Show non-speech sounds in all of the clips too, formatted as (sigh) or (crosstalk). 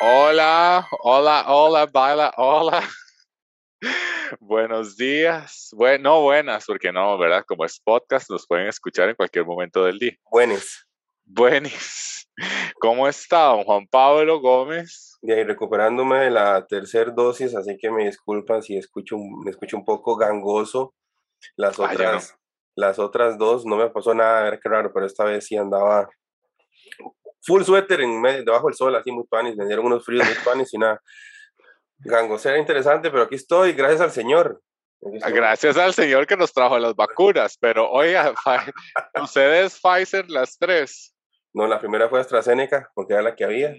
Hola, hola, hola, baila, hola. (laughs) Buenos días. Bueno, no buenas, porque no, ¿verdad? Como es podcast, nos pueden escuchar en cualquier momento del día. Buenos. Buenis. (laughs) ¿Cómo está, don Juan Pablo Gómez? Y recuperándome de la tercera dosis, así que me disculpan si escucho, un- me escucho un poco gangoso. Las Ah, no. otras, las otras dos no me pasó nada, a ver qué raro, pero esta vez sí andaba full suéter en medio, debajo del sol, así muy panis, me dieron unos fríos muy (laughs) panis y nada. Gangoso era interesante, pero aquí estoy, gracias al Señor. Gracias al señor que nos trajo las vacunas, pero oiga, (laughs) ustedes Pfizer las tres. No, la primera fue AstraZeneca, porque era la que había.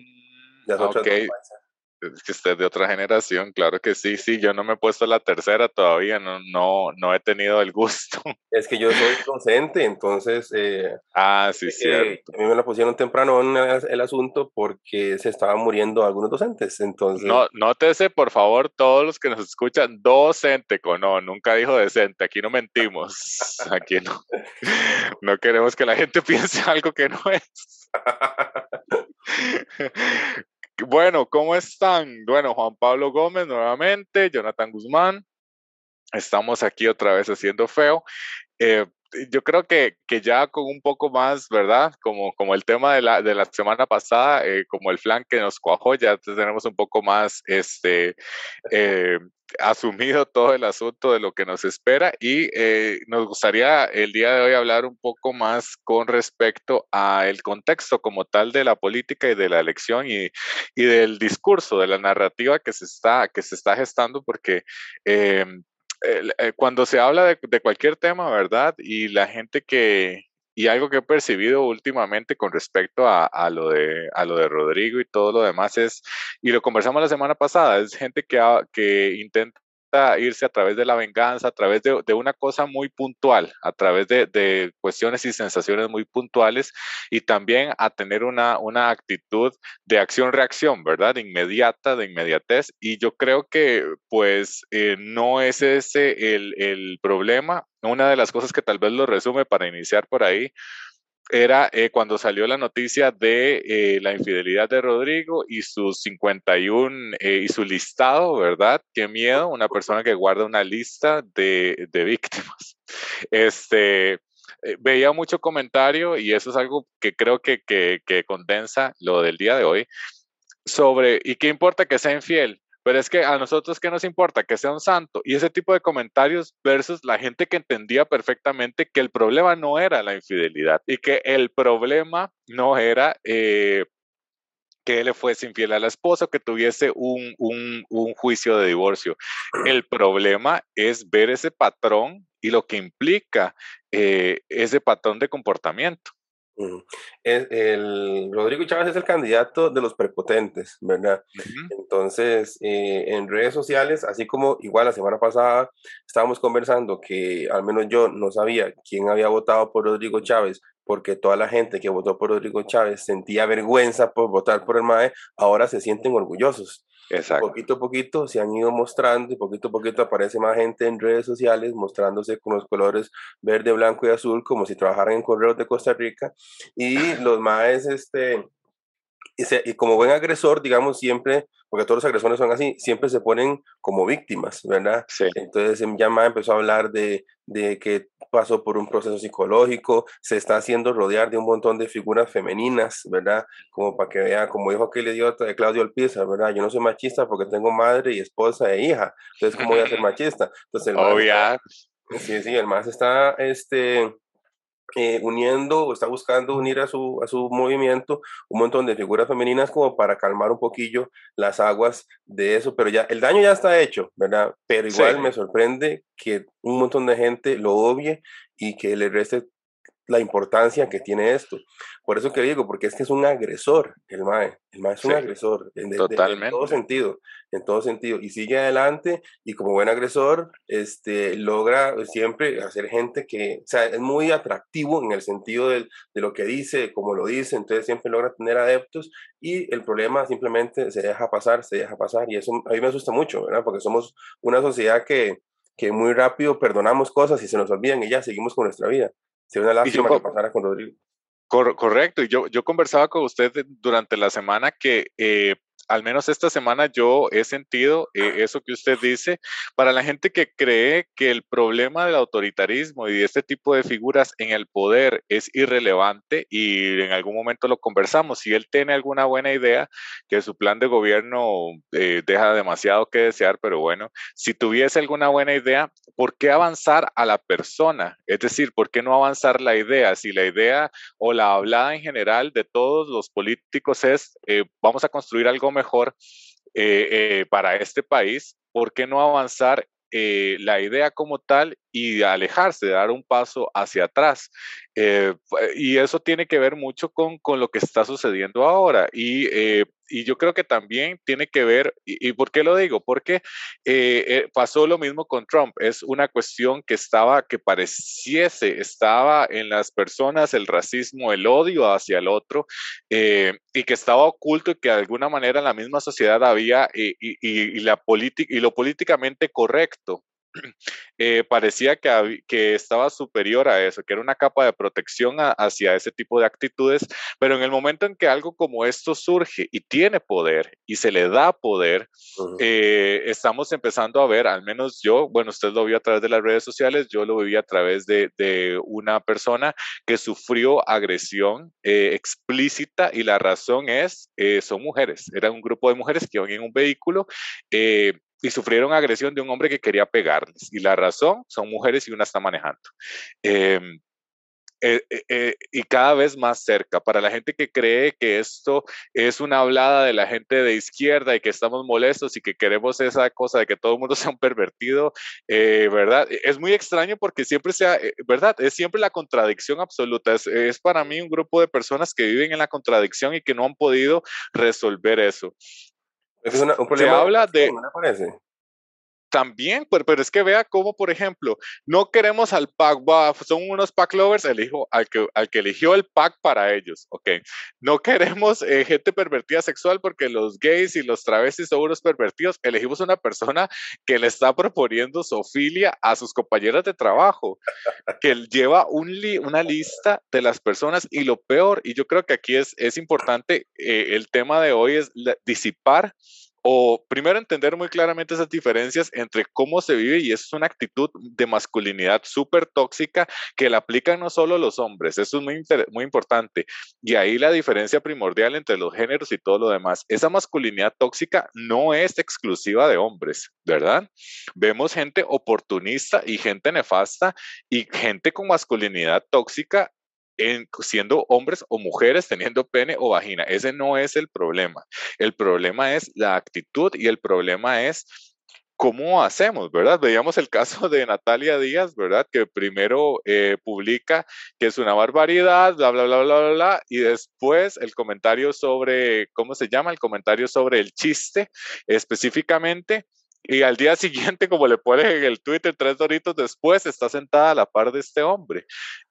Las otras Ok, dos Pfizer. Es que usted es de otra generación, claro que sí, sí, yo no me he puesto la tercera todavía, no, no, no he tenido el gusto. (laughs) Es que yo soy docente, entonces eh, Ah, sí, Eh, cierto. a mí me la pusieron temprano en el, asunto porque se estaban muriendo algunos docentes. Entonces, No, nótese, por favor, todos los que nos escuchan, docente, no, nunca dijo decente, aquí no mentimos, (laughs) aquí no, no queremos que la gente (laughs) piense algo que no es. Bueno, ¿cómo están? Bueno, Juan Pablo Gómez nuevamente, Jonathan Guzmán, estamos aquí otra vez haciendo feo. Eh, yo creo que, que ya con un poco más, ¿verdad? Como, como el tema de la, de la semana pasada, eh, como el flan que nos cuajó, ya tenemos un poco más este, eh, asumido todo el asunto de lo que nos espera y eh, nos gustaría el día de hoy hablar un poco más con respecto al contexto como tal de la política y de la elección y, y del discurso, de la narrativa que se está, que se está gestando, porque eh, cuando se habla de, cualquier tema, ¿verdad? Y la gente que, y algo que he percibido últimamente con respecto a, a lo de, a lo de Rodrigo y todo lo demás es, y lo conversamos la semana pasada, es gente que, que intenta irse a través de la venganza, a través de, una cosa muy puntual, a través de, cuestiones y sensaciones muy puntuales y también a tener una, una actitud de acción-reacción, ¿verdad? Inmediata, de inmediatez. Y yo creo que pues eh, no es ese el, el problema. Una de las cosas que tal vez lo resume para iniciar por ahí era eh, cuando salió la noticia de eh, la infidelidad de Rodrigo y sus 51 eh, y su listado, ¿verdad? Qué miedo, una persona que guarda una lista de, de víctimas. (laughs) Este, eh, veía mucho comentario y eso es algo que creo que, que, que condensa lo del día de hoy sobre, ¿y qué importa que sea infiel? Pero es que a nosotros, ¿qué nos importa? Que sea un santo. Y ese tipo de comentarios versus la gente que entendía perfectamente que el problema no era la infidelidad y que el problema no era eh, que él fuese infiel a la esposa que tuviese un, un, un juicio de divorcio. El problema es ver ese patrón y lo que implica eh, ese patrón de comportamiento. Es- el, Rodrigo Chávez es el candidato de los prepotentes, ¿verdad? Entonces, eh, en redes sociales, así como igual la semana pasada estábamos conversando que al menos yo no sabía quién había votado por Rodrigo Chávez, porque toda la gente que votó por Rodrigo Chávez sentía vergüenza por votar por el MAE, ahora se sienten orgullosos. Exacto. Poquito a poquito se han ido mostrando y poquito a poquito aparece más gente en redes sociales mostrándose con los colores verde, blanco y azul como si trabajaran en correos de Costa Rica y (laughs) los maes este y, se- y como buen agresor digamos siempre porque todos los agresores son así siempre se ponen como víctimas verdad Sí. entonces em, ya Mae empezó a hablar de, de que pasó por un proceso psicológico, se está haciendo rodear de un montón de figuras femeninas, ¿verdad? Como para que vea, como dijo aquel idiota de Claudio Alpiza, ¿verdad? Yo no soy machista porque tengo madre y esposa e hija, entonces ¿cómo voy a ser (laughs) machista? Entonces el Obvia. está- sí, sí, el más está este, eh, uniendo o está buscando unir a su, a su movimiento un montón de figuras femeninas como para calmar un poquillo las aguas de eso, pero ya el daño ya está hecho, ¿verdad? Pero igual Sí. me sorprende que un montón de gente lo obvie y que le reste la importancia que tiene esto. Por eso que digo, porque es que es un agresor, el MAE. El MAE es un Sí, agresor, en, de- de- en totalmente. todo sentido, en todo sentido. Y sigue adelante y como buen agresor, este, logra siempre hacer gente que, o sea, es muy atractivo en el sentido de lo que dice, como lo dice, entonces siempre logra tener adeptos y el problema simplemente se deja pasar, se deja pasar. Y eso a mí me asusta mucho, ¿verdad? Porque somos una sociedad que, que muy rápido perdonamos cosas y se nos olvidan y ya seguimos con nuestra vida. Sería una yo lástima que pasara con Rodrigo. Cor- correcto, y yo, yo conversaba con usted durante la semana que eh, al menos esta semana yo he sentido eh, eso que usted dice, para la gente que cree que el problema del autoritarismo y de este tipo de figuras en el poder es irrelevante y en algún momento lo conversamos, si él tiene alguna buena idea, que su plan de gobierno eh, deja demasiado que desear, pero bueno, si tuviese alguna buena idea, ¿por qué avanzar a la persona? Es decir, ¿por qué no avanzar la idea? Si la idea o la hablada en general de todos los políticos es eh, vamos a construir algo mejor eh, eh, para este país, ¿por qué no avanzar la idea como tal y alejarse, dar un paso hacia atrás. y eso tiene que ver mucho con, con, lo que está sucediendo ahora. Y y yo creo que también tiene que ver, y, por qué lo digo? Porque eh, eh, pasó lo mismo con Trump, es una cuestión que estaba, que pareciese, estaba en las personas el racismo, el odio hacia el otro, eh, y que estaba oculto y que de alguna manera en la misma sociedad había, y, y la y lo políticamente correcto eh, parecía que, que, estaba superior a eso, que era una capa de protección hacia ese tipo de actitudes, pero en el momento en que algo como esto surge y tiene poder y se le da poder, eh, estamos empezando a ver, al menos yo, bueno, usted lo vio a través de las redes sociales, yo lo viví a través de, de una persona que sufrió agresión eh, explícita y la razón es, son mujeres, era un grupo de mujeres que iban en un vehículo y sufrieron agresión de un hombre que quería pegarles. Y la razón son mujeres y una está manejando. Em, eh, eh, eh, y cada vez más cerca. Para la gente que cree que esto es una hablada de la gente de izquierda y que estamos molestos y que queremos esa cosa de que todo el mundo (laughs) sea un pervertido, ¿verdad? Es muy extraño porque siempre sea, ¿verdad? Es siempre la contradicción absoluta. Es, para mí un grupo de personas que viven en la contradicción y que no han podido resolver eso. Es un problema. Se habla de. También, pero, pero, es que vea cómo, por ejemplo, no queremos al pack, son unos pack lovers, elijo al que, al que eligió el pack para ellos, ok. No queremos eh, gente pervertida sexual porque los gays y los travestis son unos pervertidos. Elegimos una persona que le está proponiendo sofilia a sus compañeras de trabajo, que lleva un una lista de las personas y lo peor, y yo creo que aquí es, es importante, eh, el tema de hoy es disipar o primero entender muy claramente esas diferencias entre cómo se vive y eso es una actitud de masculinidad súper tóxica que la aplican no solo los hombres, eso es muy, muy importante. Y ahí la diferencia primordial entre los géneros y todo lo demás. Esa masculinidad tóxica no es exclusiva de hombres, ¿verdad? Vemos gente oportunista y gente nefasta y gente con masculinidad tóxica siendo hombres o mujeres teniendo pene o vagina. Ese no es el problema. El problema es la actitud y el problema es cómo hacemos, ¿verdad? Veíamos el caso de Natalia Díaz, ¿verdad? Que primero eh, publica que es una barbaridad, bla, bla, bla, bla, bla, y después el comentario sobre, ¿cómo se llama? El comentario sobre el chiste específicamente. Y al día (laughs) siguiente, como le ponen en el Twitter, tres doritos después, está sentada a la par de este hombre.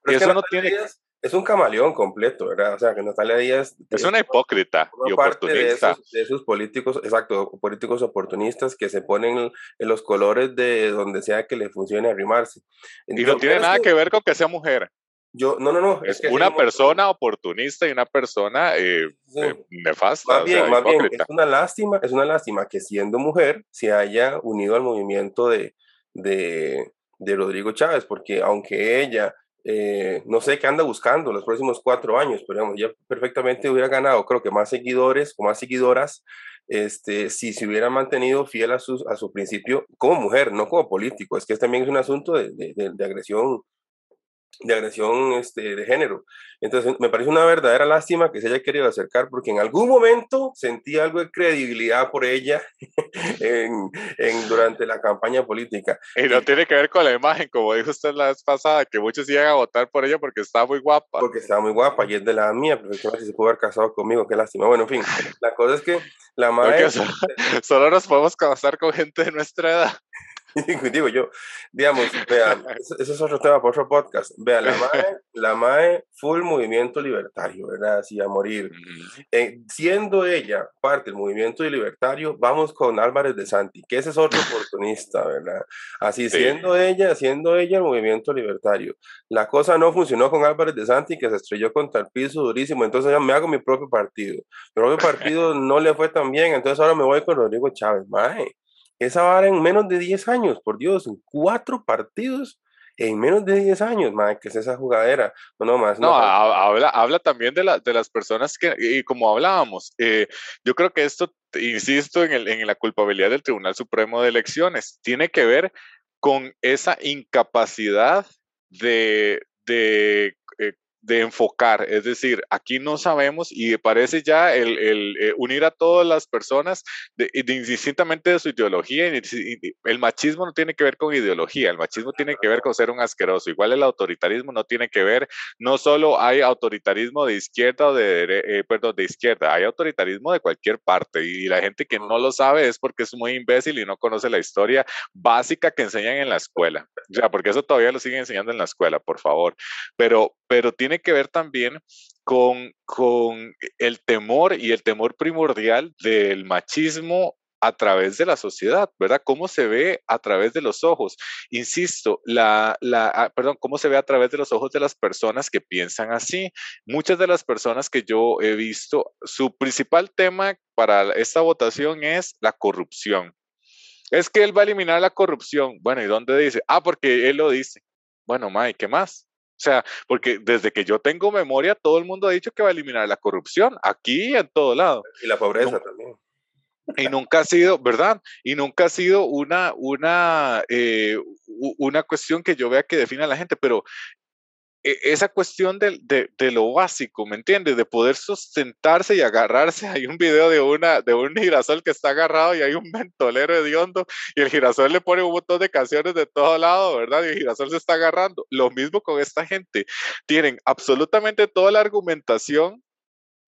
y eso no tiene es un camaleón completo, ¿verdad? O sea, que Natalia Díaz... Es una hipócrita y oportunista. De esos, políticos, exacto, políticos oportunistas que se ponen en los colores de donde sea que le funcione arrimarse. y no tiene nada que, ver con que sea mujer. Yo, no, no, no. Es, una persona oportunista y una persona eh, eh, nefasta. Más bien, más bien, es una lástima, es una lástima que siendo mujer se haya unido al movimiento de, de, de Rodrigo Chávez, porque aunque ella eh, no sé qué anda buscando los próximos cuatro años, pero digamos, ya perfectamente hubiera ganado, creo que más seguidores o más seguidoras, este, si se hubiera mantenido fiel a su, a su principio como mujer, no como político. Es que también es un asunto de, de, de agresión de agresión este, de género. Entonces, me parece una verdadera lástima que se haya querido acercar porque en algún momento sentí algo de credibilidad por ella (laughs) en, en, durante la campaña política. Y no tiene que ver con la imagen, como dijo usted la vez pasada, que muchos iban a votar por ella porque estaba muy guapa. Porque estaba muy guapa y es de la mía, pero si se pudo haber casado conmigo, qué lástima. Bueno, en fin, la cosa es que la (laughs) madre... Solo, (laughs) solo nos podemos casar con gente de nuestra edad. (laughs) Digo yo, digamos, vean, (laughs) ese es otro tema por otro podcast. Vean, la MAE, la MAE full movimiento libertario, ¿verdad? Así a morir. Eh, siendo ella parte del movimiento libertario, vamos con Álvarez de Santi, que ese es otro (laughs) oportunista, ¿verdad? Así, siendo ella, siendo ella el movimiento libertario. La cosa no funcionó con Álvarez de Santi, que se estrelló contra el piso durísimo, entonces ya me hago mi propio partido. Mi propio partido no le fue tan bien, entonces ahora me voy con Rodrigo Chávez. MAE esa vara en menos de 10 años, por Dios, en cuatro partidos en menos de 10 años, madre, que es esa jugadera. No, más. No, habla, habla también de, la, de las personas que, y como hablábamos, eh, yo creo que esto, insisto en, el, en la culpabilidad del Tribunal Supremo de Elecciones, tiene que ver con esa incapacidad de, de de enfocar, es decir, aquí no sabemos y parece ya el, el eh, unir a todas las personas de, de, indistintamente de su ideología, el machismo no tiene que ver con ideología, el machismo tiene que ver con ser un asqueroso, igual el autoritarismo no tiene que ver, no solo hay autoritarismo de izquierda o de, eh, perdón, de izquierda, hay autoritarismo de cualquier parte y la gente que no lo sabe es porque es muy imbécil y no conoce la historia básica que enseñan en la escuela, o sea, porque eso todavía lo siguen enseñando en la escuela, por favor, pero, pero tiene que ver también con, con el temor y el temor primordial del machismo a través de la sociedad, ¿verdad? ¿Cómo se ve a través de los ojos? Insisto, la, la, ah, perdón, ¿cómo se ve a través de los ojos de las personas que piensan así? Muchas de las personas que yo he visto, su principal tema para esta votación es la corrupción. Es que él va a eliminar la corrupción. Bueno, ¿y dónde dice? Ah, porque él lo dice. Bueno, Mike, ¿qué más? O sea, porque desde que yo tengo memoria, todo el mundo ha dicho que va a eliminar la corrupción, aquí y en todo lado. Y la pobreza también. Y nunca ha sido, ¿verdad? Y nunca ha sido una, una, eh, una cuestión que yo vea que define a la gente, pero esa cuestión de, de, lo básico, ¿me entiendes? De poder sustentarse y agarrarse. (laughs) Hay un video de, una, de un girasol que está agarrado y hay un mentolero hediondo y el girasol le pone un montón de canciones de todo lado, ¿verdad? Y el girasol se está agarrando. Lo mismo con esta gente. Tienen absolutamente toda la argumentación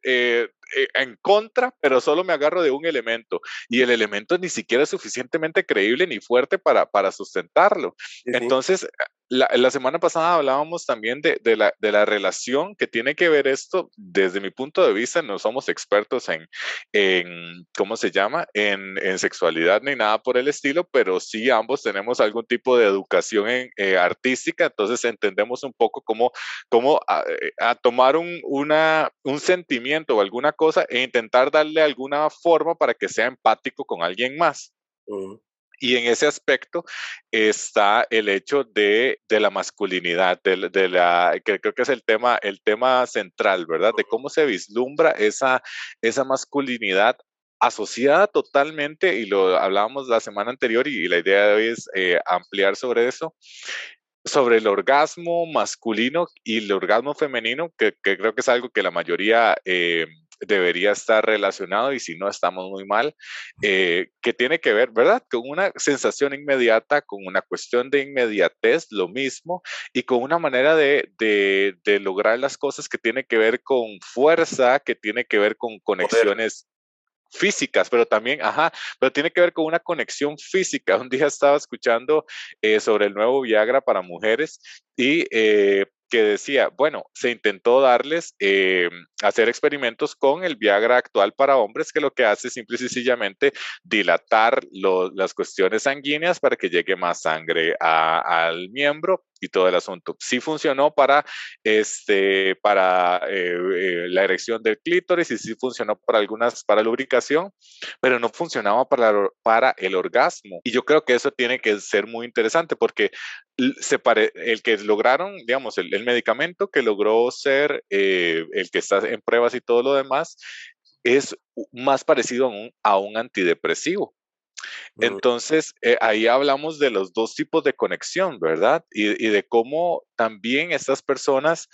eh, eh, en contra, pero solo me agarro de un elemento y el elemento ni siquiera es suficientemente creíble ni fuerte para, para sustentarlo. Entonces, la, semana pasada hablábamos también de, la, de, la, relación que tiene que ver esto, desde mi punto de vista, no somos expertos en, en ¿cómo se llama?, en, en, sexualidad ni nada por el estilo, pero sí ambos tenemos algún tipo de educación en, eh, artística, entonces entendemos un poco cómo, cómo a, eh, a tomar un, una, un sentimiento o alguna cosa e intentar darle alguna forma para que sea empático con alguien más. Y en ese aspecto está el hecho de, de la masculinidad, de, de, la, que creo que es el tema, el tema central, ¿verdad? De cómo se vislumbra esa, esa masculinidad asociada totalmente, y lo hablábamos la semana anterior y, la idea de hoy es eh, ampliar sobre eso, sobre el orgasmo masculino y el orgasmo femenino, que, que creo que es algo que la mayoría... Eh, debería estar relacionado y si no estamos muy mal, eh, que tiene que ver, ¿verdad? Con una sensación inmediata, con una cuestión de inmediatez, lo mismo, y con una manera de, de, de lograr las cosas que tiene que ver con fuerza, que tiene que ver con conexiones físicas, pero también, ajá, pero tiene que ver con una conexión física. (laughs) Un día estaba escuchando eh, sobre el nuevo Viagra para mujeres y eh, que decía, bueno, se intentó darles, eh, hacer experimentos con el Viagra actual para hombres, que lo que hace es simple y sencillamente dilatar las cuestiones sanguíneas para que llegue más sangre al miembro y todo el asunto. Sí funcionó para, este, para eh, eh, la erección del clítoris y sí funcionó para algunas, para lubricación, pero no funcionaba para, el orgasmo. Y yo creo que eso tiene que ser muy interesante porque el que lograron, digamos, el, medicamento que logró ser eh, el que está en pruebas y todo lo demás, es más parecido a un antidepresivo. Entonces, eh, ahí hablamos de los dos tipos de conexión, ¿verdad? Y, de cómo también estas personas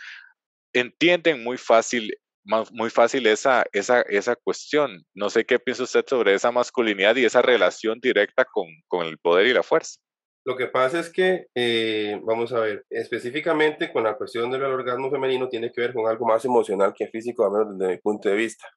entienden muy fácil, muy fácil esa, esa, esa cuestión. No sé qué piensa usted sobre esa masculinidad y esa relación directa con, con el poder y la fuerza. Lo que pasa es que, eh, vamos a ver, específicamente con la cuestión del orgasmo femenino tiene que ver con algo más emocional que físico, a menos desde mi punto de vista.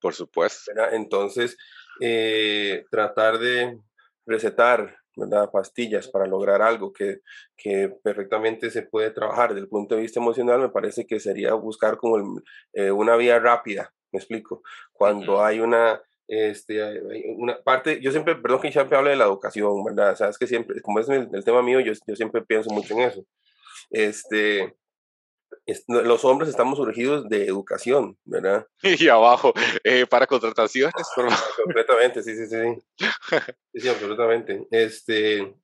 Por supuesto. Entonces, eh, tratar de recetar ¿verdad? Pastillas para lograr algo que, que perfectamente se puede trabajar desde el punto de vista emocional, me parece que sería buscar como eh, una vía rápida, me explico. Cuando hay una, este, una parte, yo siempre, perdón que siempre hable de la educación, ¿verdad? Sabes que siempre, como es el, el tema mío, yo, yo siempre pienso mucho en eso. Este, los hombres estamos surgidos de educación, ¿verdad? (laughs) Y abajo, eh, para contrataciones. Completamente, sí, sí, (laughs) sí. Sí, absolutamente. Este,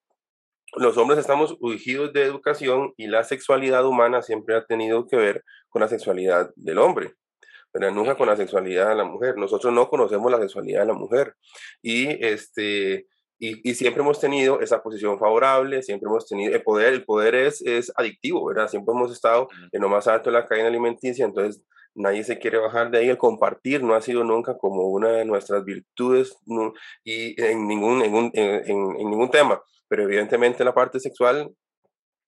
los hombres estamos surgidos de educación y la sexualidad humana siempre ha tenido que ver con la sexualidad del hombre. Pero nunca con la sexualidad de la mujer. Nosotros no conocemos la sexualidad de la mujer. Y este, y, siempre hemos tenido esa posición favorable, siempre hemos tenido el poder, el poder es, es adictivo, ¿verdad? Siempre hemos estado en lo más alto de la cadena alimenticia, entonces nadie se quiere bajar de ahí, el compartir no ha sido nunca como una de nuestras virtudes y en ningún, en, en, en ningún tema, pero evidentemente la parte sexual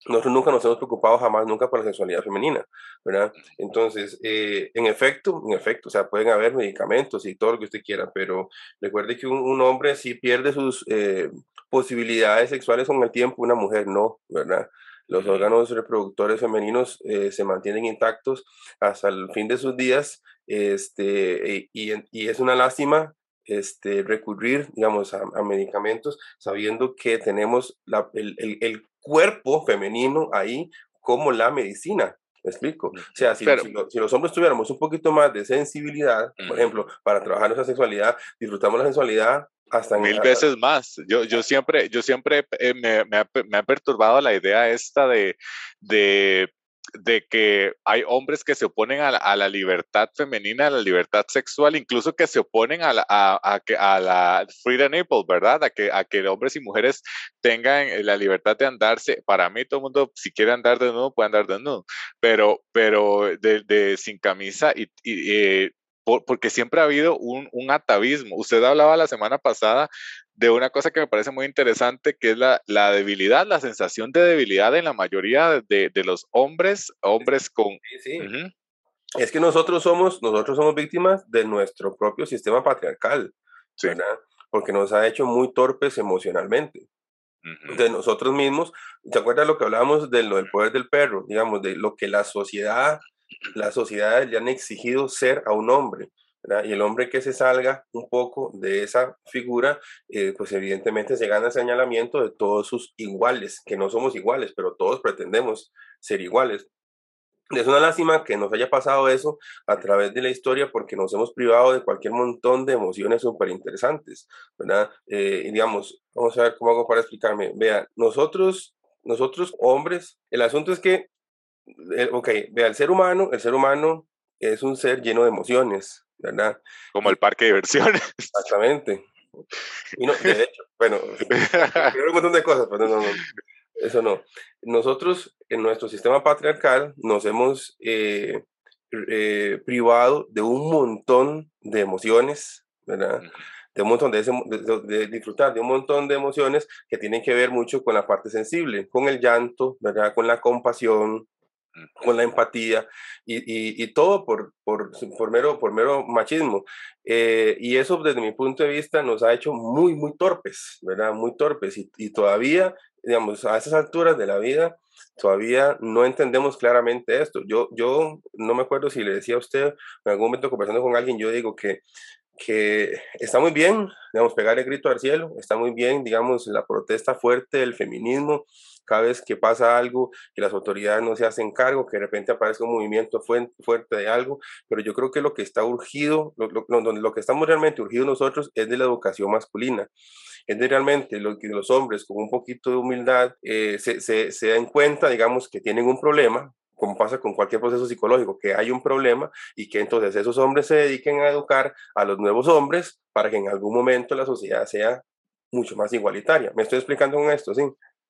nosotros nunca nos hemos preocupado jamás, nunca por la sexualidad femenina, ¿verdad? Entonces, eh, en efecto, en efecto, o sea, pueden haber medicamentos y todo lo que usted quiera, pero recuerde que un, hombre sí pierde sus eh, posibilidades sexuales con el tiempo, una mujer no, ¿verdad? Los órganos reproductores femeninos eh, se mantienen intactos hasta el fin de sus días, este, y, y es una lástima este, recurrir, digamos, a, medicamentos sabiendo que tenemos la, el, el, el, cuerpo femenino ahí como la medicina. ¿Me explico? O sea, si, si, los hombres tuviéramos un poquito más de sensibilidad, por ejemplo, para trabajar nuestra sexualidad, disfrutamos la sensualidad hasta mil veces más. Yo, yo siempre, yo siempre eh, me, me, ha, me, ha, perturbado la idea esta de, de de que hay hombres que se oponen a la, libertad femenina, a la libertad sexual, incluso que se oponen a la, a, a, la freedom nipple, ¿verdad? A que, a que hombres y mujeres tengan la libertad de andarse. Para mí, todo el mundo, si quiere andar de nuevo, puede andar de nuevo, pero, pero de, sin camisa y, eh, porque siempre ha habido un, un, atavismo. Usted hablaba la semana pasada de una cosa que me parece muy interesante, que es la, la debilidad, la sensación de debilidad en la mayoría de, de los hombres, hombres con... Sí, sí. Es que nosotros somos, nosotros somos víctimas de nuestro propio sistema patriarcal, ¿verdad? Porque nos ha hecho muy torpes emocionalmente. De nosotros mismos, ¿te acuerdas lo que hablábamos de lo del poder del perro? Digamos, de lo que la sociedad, las sociedades le han exigido ser a un hombre. Y el hombre que se salga un poco de esa figura, eh, pues evidentemente se gana el señalamiento de todos sus iguales, que no somos iguales, pero todos pretendemos ser iguales. Es una lástima que nos haya pasado eso a través de la historia porque nos hemos privado de cualquier montón de emociones súper interesantes, ¿verdad? Eh, digamos, vamos a ver cómo hago para explicarme. Vean, nosotros, nosotros hombres, el asunto es que, eh, ok, vea, el ser humano, el ser humano es un ser lleno de emociones, ¿verdad? Como el parque de diversiones. Exactamente. Y no, de hecho, bueno, (laughs) un montón de cosas, pero no, no, eso no. Nosotros, en nuestro sistema patriarcal, nos hemos eh, eh, privado de un montón de emociones, ¿verdad? De un montón de, de, de, disfrutar de un montón de emociones que tienen que ver mucho con la parte sensible, con el llanto, ¿verdad? Con la compasión, con la empatía y, y, todo por, por, por, mero, por mero machismo. Eh, y eso desde mi punto de vista nos ha hecho muy, muy torpes, ¿verdad? Muy torpes y, y todavía, digamos, a esas alturas de la vida, todavía no entendemos claramente esto. Yo, yo no me acuerdo si le decía a usted en algún momento conversando con alguien, yo digo que que está muy bien, digamos, pegar el grito al cielo, está muy bien, digamos, la protesta fuerte del feminismo, cada vez que pasa algo, que las autoridades no se hacen cargo, que de repente aparece un movimiento fuerte de algo, pero yo creo que lo que está urgido, lo, lo, lo que estamos realmente urgidos nosotros es de la educación masculina, es de realmente lo que los hombres con un poquito de humildad eh, se, se, se den cuenta, digamos, que tienen un problema, como pasa con cualquier proceso psicológico, que hay un problema y que entonces esos hombres se dediquen a educar a los nuevos hombres para que en algún momento la sociedad sea mucho más igualitaria. ¿Me estoy explicando con esto? Sí.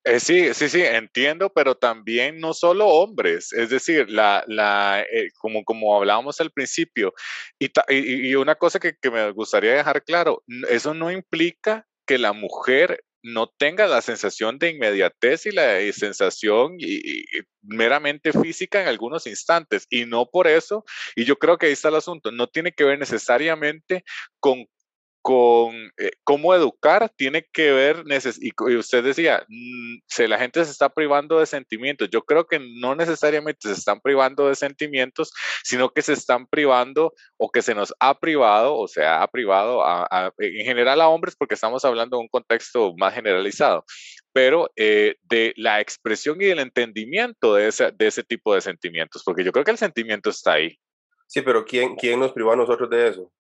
Eh, sí, sí, sí, entiendo, pero también no solo hombres, es decir, la, la, eh, como, como hablábamos al principio, y, y, y una cosa que, que, me gustaría dejar claro, eso no implica que la mujer no tenga la sensación de inmediatez y la sensación y, meramente física en algunos instantes. Y no por eso, y yo creo que ahí está el asunto, no tiene que ver necesariamente con con eh, cómo educar tiene que ver, y, usted decía, mm, si la gente se está privando de sentimientos, yo creo que no necesariamente se están privando de sentimientos, sino que se están privando o que se nos ha privado o se ha privado en general a hombres porque estamos hablando de un contexto más generalizado, pero eh, de la expresión y del entendimiento de ese, de ese tipo de sentimientos, porque yo creo que el sentimiento está ahí. Sí, pero ¿quién, quién nos privó a nosotros de eso?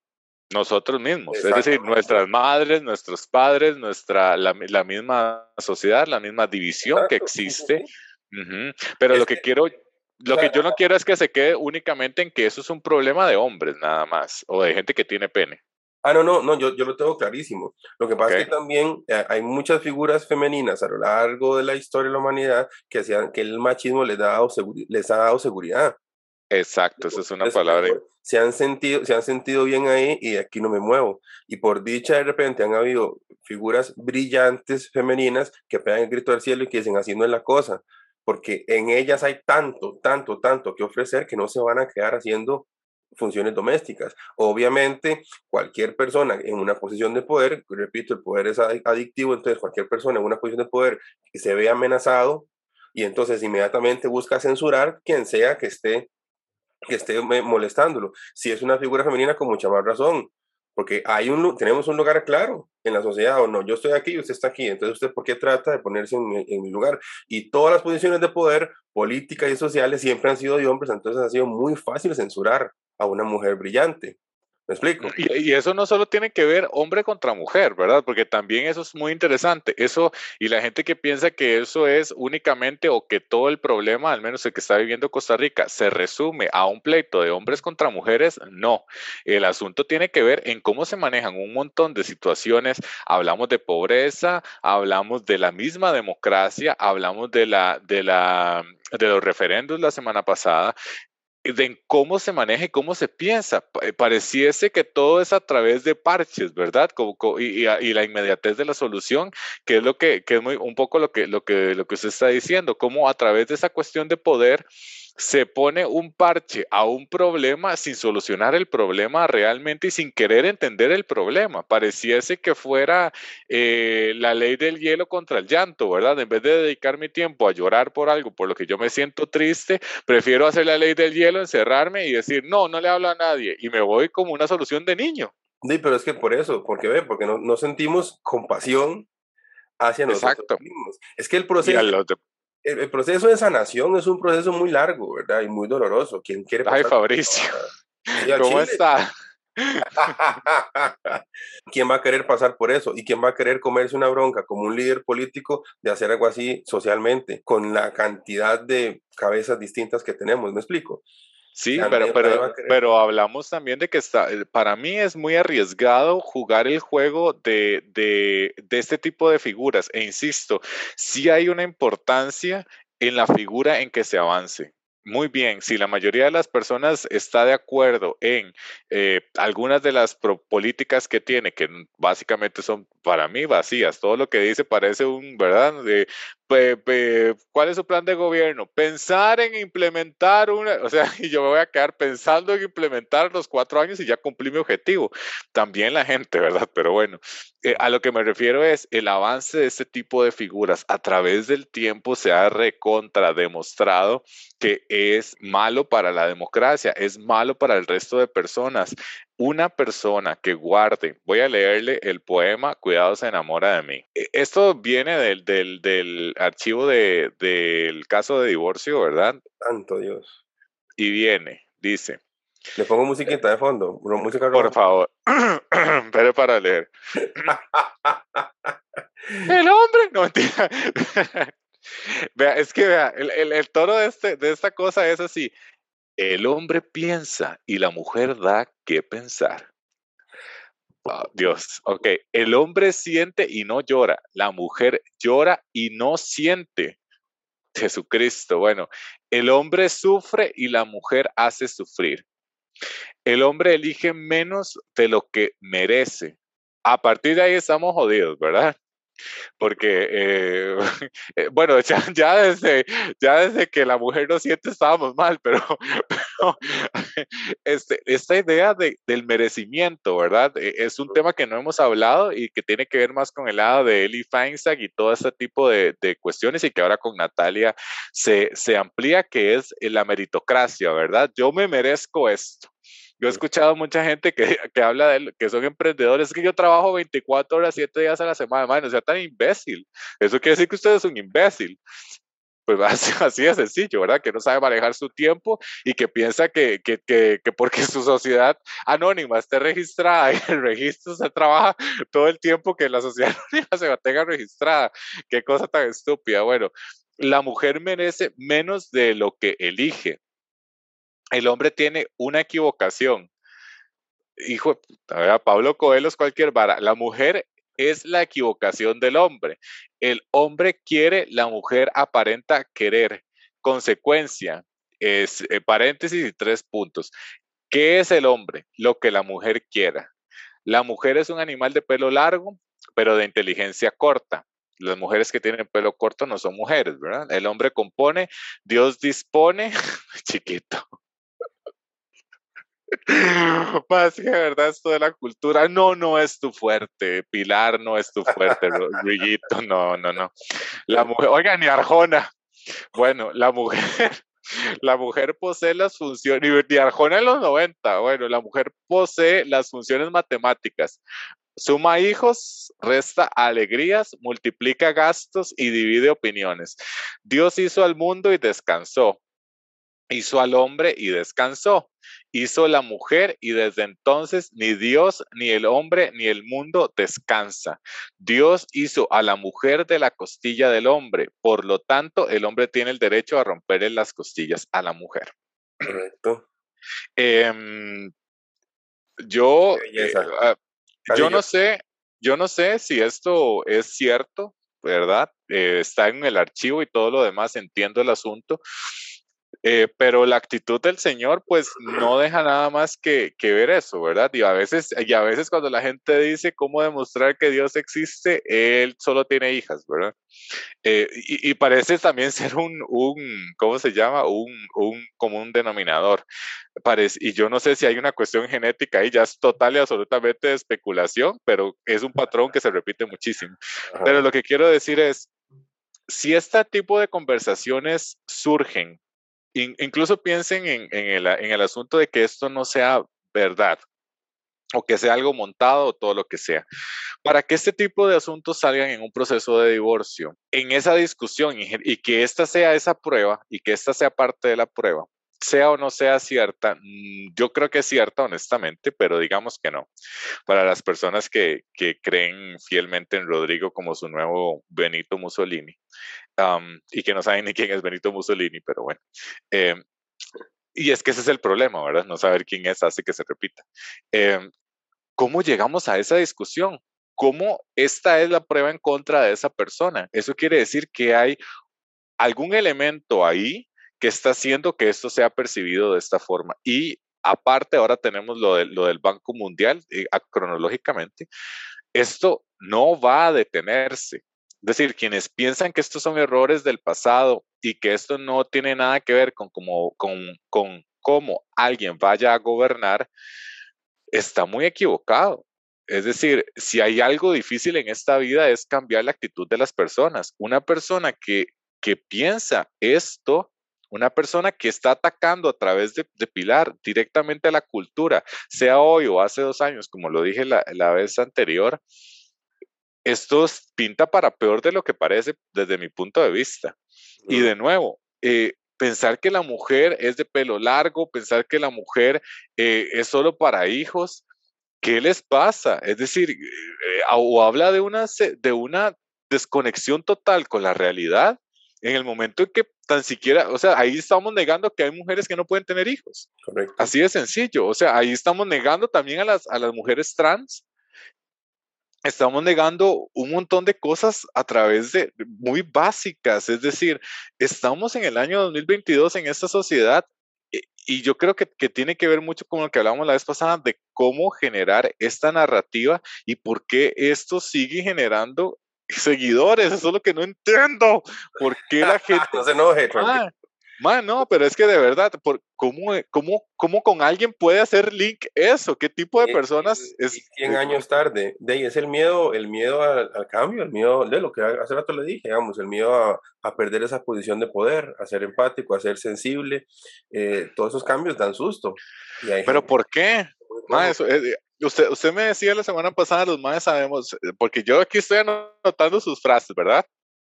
Nosotros mismos, es decir, nuestras madres, nuestros padres, nuestra, la, misma sociedad, la misma división que existe. Pero lo que, quiero, lo que yo no quiero es que se quede únicamente en que eso es un problema de hombres nada más, o de gente que tiene pene. Ah, no, no, no, yo, yo lo tengo clarísimo. Lo que pasa es que también eh, hay muchas figuras femeninas a lo largo de la historia de la humanidad que, hacían, que el machismo les, ha dado, les ha dado seguridad. Exacto, esa es una palabra. Se han, sentido, se han sentido bien ahí y de aquí no me muevo. Y por dicha, de repente han habido figuras brillantes femeninas que pegan el grito al cielo y que dicen haciendo es la cosa. Porque en ellas hay tanto, tanto, tanto que ofrecer que no se van a quedar haciendo funciones domésticas. Obviamente, cualquier persona en una posición de poder, repito, el poder es adictivo, entonces cualquier persona en una posición de poder que se ve amenazado y entonces inmediatamente busca censurar quien sea que esté que esté molestándolo. Si es una figura femenina, con mucha más razón, porque hay un, tenemos un lugar claro en la sociedad, o no, yo estoy aquí y usted está aquí, entonces usted por qué trata de ponerse en, en, mi lugar. Y todas las posiciones de poder, políticas y sociales, siempre han sido de hombres, entonces ha sido muy fácil censurar a una mujer brillante. ¿Me explico? Y, eso no solo tiene que ver hombre contra mujer, ¿verdad? Porque también eso es muy interesante. Eso, y la gente que piensa que eso es únicamente o que todo el problema, al menos el que está viviendo Costa Rica, se resume a un pleito de hombres contra mujeres, no. El asunto tiene que ver en cómo se manejan un montón de situaciones. Hablamos de pobreza, hablamos de la misma democracia, hablamos de la, de la de los referendos la semana pasada, de cómo se maneja y cómo se piensa. Eh, pareciese que todo es a través de parches, ¿verdad? y, la inmediatez de la solución, que es lo que, que es muy, un poco lo que, lo, que, lo que usted está diciendo, cómo a través de esa cuestión de poder se pone un parche a un problema sin solucionar el problema realmente y sin querer entender el problema. Pareciese que fuera eh, la ley del hielo contra el llanto, ¿verdad? En vez de dedicar mi tiempo a llorar por algo por lo que yo me siento triste, prefiero hacer la ley del hielo, encerrarme y decir, no, no le hablo a nadie y me voy como una solución de niño. Sí, pero es que por eso, porque ve, porque no, no sentimos compasión hacia nosotros mismos. Es que el proceso el, proceso de sanación es un proceso muy largo, ¿verdad? Y muy doloroso. ¿Quién quiere Ay, Fabricio. (laughs) ¿Cómo está? (laughs) ¿Quién va a querer pasar por eso? ¿Y quién va a querer comerse una bronca como un líder político de hacer algo así socialmente, con la cantidad de cabezas distintas que tenemos? ¿Me explico? Sí, pero, pero, pero hablamos también de que está, para mí es muy arriesgado jugar el juego de, de, de este tipo de figuras. E insisto, sí hay una importancia en la figura en que se avance. Muy bien, si la mayoría de las personas está de acuerdo en eh, algunas de las políticas que tiene, que básicamente son para mí vacías, todo lo que dice parece un, ¿verdad? De, ¿Cuál es su plan de gobierno? Pensar en implementar una, o sea, y (laughs) yo me voy a quedar pensando en implementar los cuatro años y ya cumplí mi objetivo. También la gente, ¿verdad? Pero bueno, eh, a lo que me refiero es el avance de este tipo de figuras a través del tiempo se ha recontra demostrado que es malo para la democracia, es malo para el resto de personas. Una persona que guarde, voy a leerle el poema Cuidado se enamora de mí. E, esto viene del, del, archivo de, del caso de divorcio, ¿verdad? Santo Dios. Y viene, dice. Le pongo musiquita de fondo, música Por favor, (clears throat) pero para leer. (laughs) el hombre, no mentira. (laughs) vea, es que vea, el, el, el toro de, este, de esta cosa es así. El hombre piensa y la mujer da que pensar. Oh, Dios, ok. El hombre siente y no llora. La mujer llora y no siente. Jesucristo, bueno, el hombre sufre y la mujer hace sufrir. El hombre elige menos de lo que merece. A partir de ahí estamos jodidos, ¿verdad? Porque eh, (laughs) eh, bueno, ya, desde, ya desde que la mujer no siente estábamos mal, (laughs) pero, este, esta idea de, del merecimiento, ¿verdad? E, es un tema que no hemos hablado y que tiene que ver más con el lado de Eli Feinstein y todo ese tipo de, de cuestiones y que ahora con Natalia se, se amplía, que es la meritocracia, ¿verdad? Yo me merezco esto. Yo he escuchado mucha gente que, (laughs) que habla de que son emprendedores, es que yo trabajo 24 horas, 7 días a la semana, man, no sea tan imbécil. Eso quiere decir que usted es un imbécil pues (laughs) así, de sencillo, ¿verdad? Que no sabe manejar su tiempo y que piensa que, que, que, que, porque su sociedad anónima esté registrada (laughs) y el registro se trabaja todo el tiempo que la sociedad anónima se mantenga registrada. Qué cosa tan estúpida. Bueno, la mujer merece menos de lo que elige. El hombre tiene una equivocación. Hijo, de Pablo Coelho es cualquier vara. La mujer es la equivocación del hombre. El hombre quiere, la mujer aparenta querer. Consecuencia, es eh, paréntesis y tres puntos. ¿Qué es el hombre? Lo que la mujer quiera. La mujer es un animal de pelo largo, pero de inteligencia corta. Las mujeres que tienen pelo corto no son mujeres, ¿verdad? El hombre compone, Dios dispone, (laughs) chiquito. (laughs) Más que verdad, esto de la cultura, no, no es tu fuerte. Pilar no es tu fuerte. Brillito, (laughs) no, no, no. La mujer, oiga, ni Arjona. Bueno, la mujer, (laughs) la mujer posee las funciones, ni Arjona en los 90, bueno, la mujer posee las funciones matemáticas. Suma hijos, resta alegrías, multiplica gastos y divide opiniones. Dios hizo al mundo y descansó hizo al hombre y descansó, hizo la mujer y desde entonces ni Dios, ni el hombre, ni el mundo descansa. Dios hizo a la mujer de la costilla del hombre, por lo tanto el hombre tiene el derecho a romperle las costillas a la mujer. Correcto. Em, yo, eh, ah, yo no sé, yo no sé si esto es cierto, ¿verdad? Eh, está en el archivo y todo lo demás, entiendo el asunto. Eh, pero la actitud del Señor, pues no deja nada más que, que, ver eso, ¿verdad? Y a veces, y a veces cuando la gente dice cómo demostrar que Dios existe, Él solo tiene hijas, ¿verdad? Eh, y, y, parece también (laughs) ser un, un ¿cómo se llama? Un, un común denominador. Parece, y yo no sé si hay una cuestión genética ahí, ya es total y absolutamente de especulación, pero es un patrón que se repite muchísimo. Pero lo que quiero decir es, si este tipo de conversaciones surgen incluso piensen en, el, asunto de que esto no sea verdad o que sea algo montado o todo lo que sea. Para que este tipo de asuntos salgan en un proceso de divorcio, en esa discusión y que esta sea esa prueba y que esta sea parte de la prueba, sea o no sea cierta, mm, yo creo que es cierta, honestamente, pero digamos que no. Para las personas que, que creen fielmente en Rodrigo como su nuevo Benito Mussolini y que no saben ni quién es Benito Mussolini, pero bueno. Em, y es que ese es el problema, ¿verdad? No saber quién es hace que se repita. Em, ¿Cómo llegamos a esa discusión? ¿Cómo esta es la prueba en contra de esa persona? Eso quiere decir que hay algún elemento ahí que está haciendo que esto sea percibido de esta forma. Y aparte, ahora tenemos lo, de, lo del Banco Mundial, eh, cronológicamente, esto no va a detenerse. Es decir, quienes piensan que estos son errores del pasado y que esto no tiene nada que ver con, como, con, con cómo alguien vaya a gobernar, está muy equivocado. Es decir, si hay algo difícil en esta vida es cambiar la actitud de las personas. Una persona que, que piensa esto una persona que está atacando a través de, Pilar directamente a la cultura, sea hoy o hace dos años, como lo dije la, vez anterior, esto pinta para peor de lo que parece desde mi punto de vista. Y de nuevo, eh, pensar que la mujer es de pelo largo, pensar que la mujer eh, es solo para hijos, ¿qué les pasa? Es decir, eh, o habla de una, de una desconexión total con la realidad en el momento en que tan siquiera, o sea, ahí estamos negando que hay mujeres que no pueden tener hijos. Correcto. Así de sencillo. O sea, ahí estamos negando también a las, a las mujeres trans. Estamos negando un montón de cosas a través de muy básicas. Es decir, estamos en el año 2022 en esta sociedad eh, y yo creo que, que, tiene que ver mucho con lo que hablábamos la vez pasada de cómo generar esta narrativa y por qué esto sigue generando seguidores, eso es lo que no entiendo. ¿Por qué la (laughs) gente... no se enoje, ah, Man, no, pero es que de verdad, por, ¿cómo, cómo, ¿cómo con alguien puede hacer link eso? ¿Qué tipo de personas es? 100 años tarde. De ahí es el miedo, el miedo al, cambio, el miedo de lo que hace rato le dije, digamos, el miedo a, a perder esa posición de poder, a ser empático, a ser sensible. Eh, todos esos cambios dan susto. ¿Pero por qué? eso, eh, usted, usted me decía la semana pasada, los más sabemos, eh, porque yo aquí estoy anotando sus frases, ¿verdad?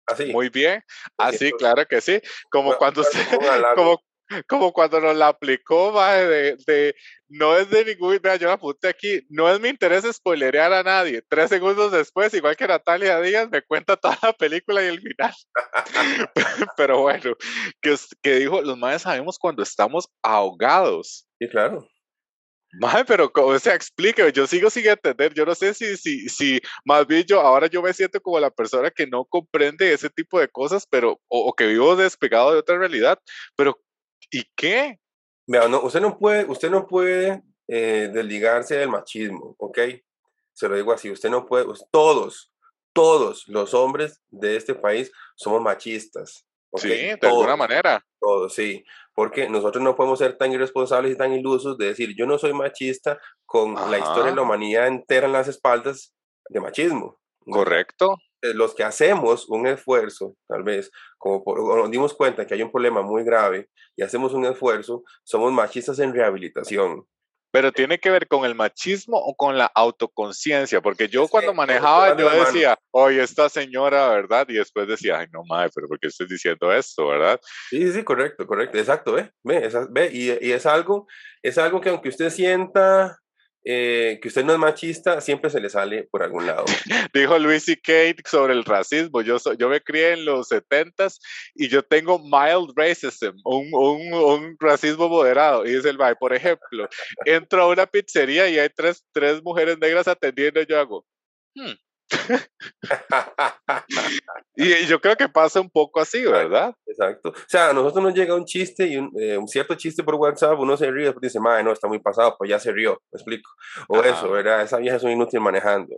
Así. Muy bien. Así, claro que sí. Como cuando usted, (laughs) como, como cuando nos la aplicó, de, de, no es de ningún, vea, yo la apunté aquí, no es mi interés spoilerear a nadie. Tres segundos después, igual que Natalia Díaz, me cuenta toda la película y el final. (laughs) (laughs) Pero bueno, que, que dijo, los madres sabemos cuando estamos ahogados. Sí, claro. Mae, pero o sea, explíqueme, yo sigo sin entender, yo no sé si, si, si más bien yo, ahora yo me siento como la persona que no comprende ese tipo de cosas, pero, o, que vivo despegado de otra realidad, pero, ¿y qué? Vea, no, usted no puede, usted no puede eh, desligarse del machismo, ¿ok? Se lo digo así, usted no puede, todos, todos los hombres de este país somos machistas. Sí, de alguna manera. Todos, sí porque nosotros no podemos ser tan irresponsables y tan ilusos de decir, yo no soy machista con la historia de la humanidad entera en las espaldas de machismo. Correcto. Eh, los que hacemos un esfuerzo, tal vez, como nos dimos cuenta que hay un problema muy grave y hacemos un esfuerzo, somos machistas en rehabilitación. Pero tiene que ver con el machismo o con la autoconciencia, porque yo cuando manejaba yo decía, oye, esta señora, ¿verdad? Y después decía, ay, no mames, pero ¿por qué estoy diciendo esto, verdad? Sí, sí, correcto, correcto, exacto, ve, ve, ve y, y, es algo, es algo que aunque usted sienta eh, que usted no es machista, siempre se le sale por algún lado. (laughs) Dijo Luis y Kate sobre el racismo. Yo, yo me crié en los 70s y yo tengo mild racism, un, un, un racismo moderado. Y dice el Bay, por ejemplo, entro a una pizzería y hay tres, tres mujeres negras atendiendo y yo hago, hmm, (laughs) y yo creo que pasa un poco así, ¿verdad? Exacto. O sea, a nosotros nos llega un chiste y un, eh, cierto chiste por WhatsApp, uno se ríe, y dice, madre, no, está muy pasado, pues ya se rió, me explico. O eso, ¿verdad? Esa vieja es un inútil manejando.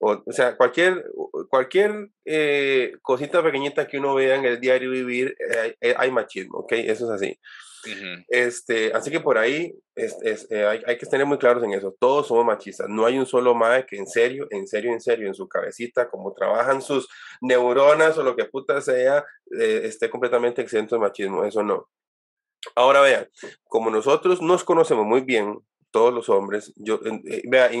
O, o sea, cualquier, cualquier eh, cosita pequeñita que uno vea en el diario vivir, eh, hay machismo, ¿ok? Eso es así este, así que por ahí es, eh, hay, hay, que tener muy claros en eso. Todos somos machistas. No hay un solo mae que en serio, en serio, en serio, en su cabecita, como trabajan sus neuronas o lo que puta sea, eh, esté completamente exento de machismo. Eso no. Ahora vean, como nosotros nos conocemos muy bien, todos los hombres, yo, eh, vea, y,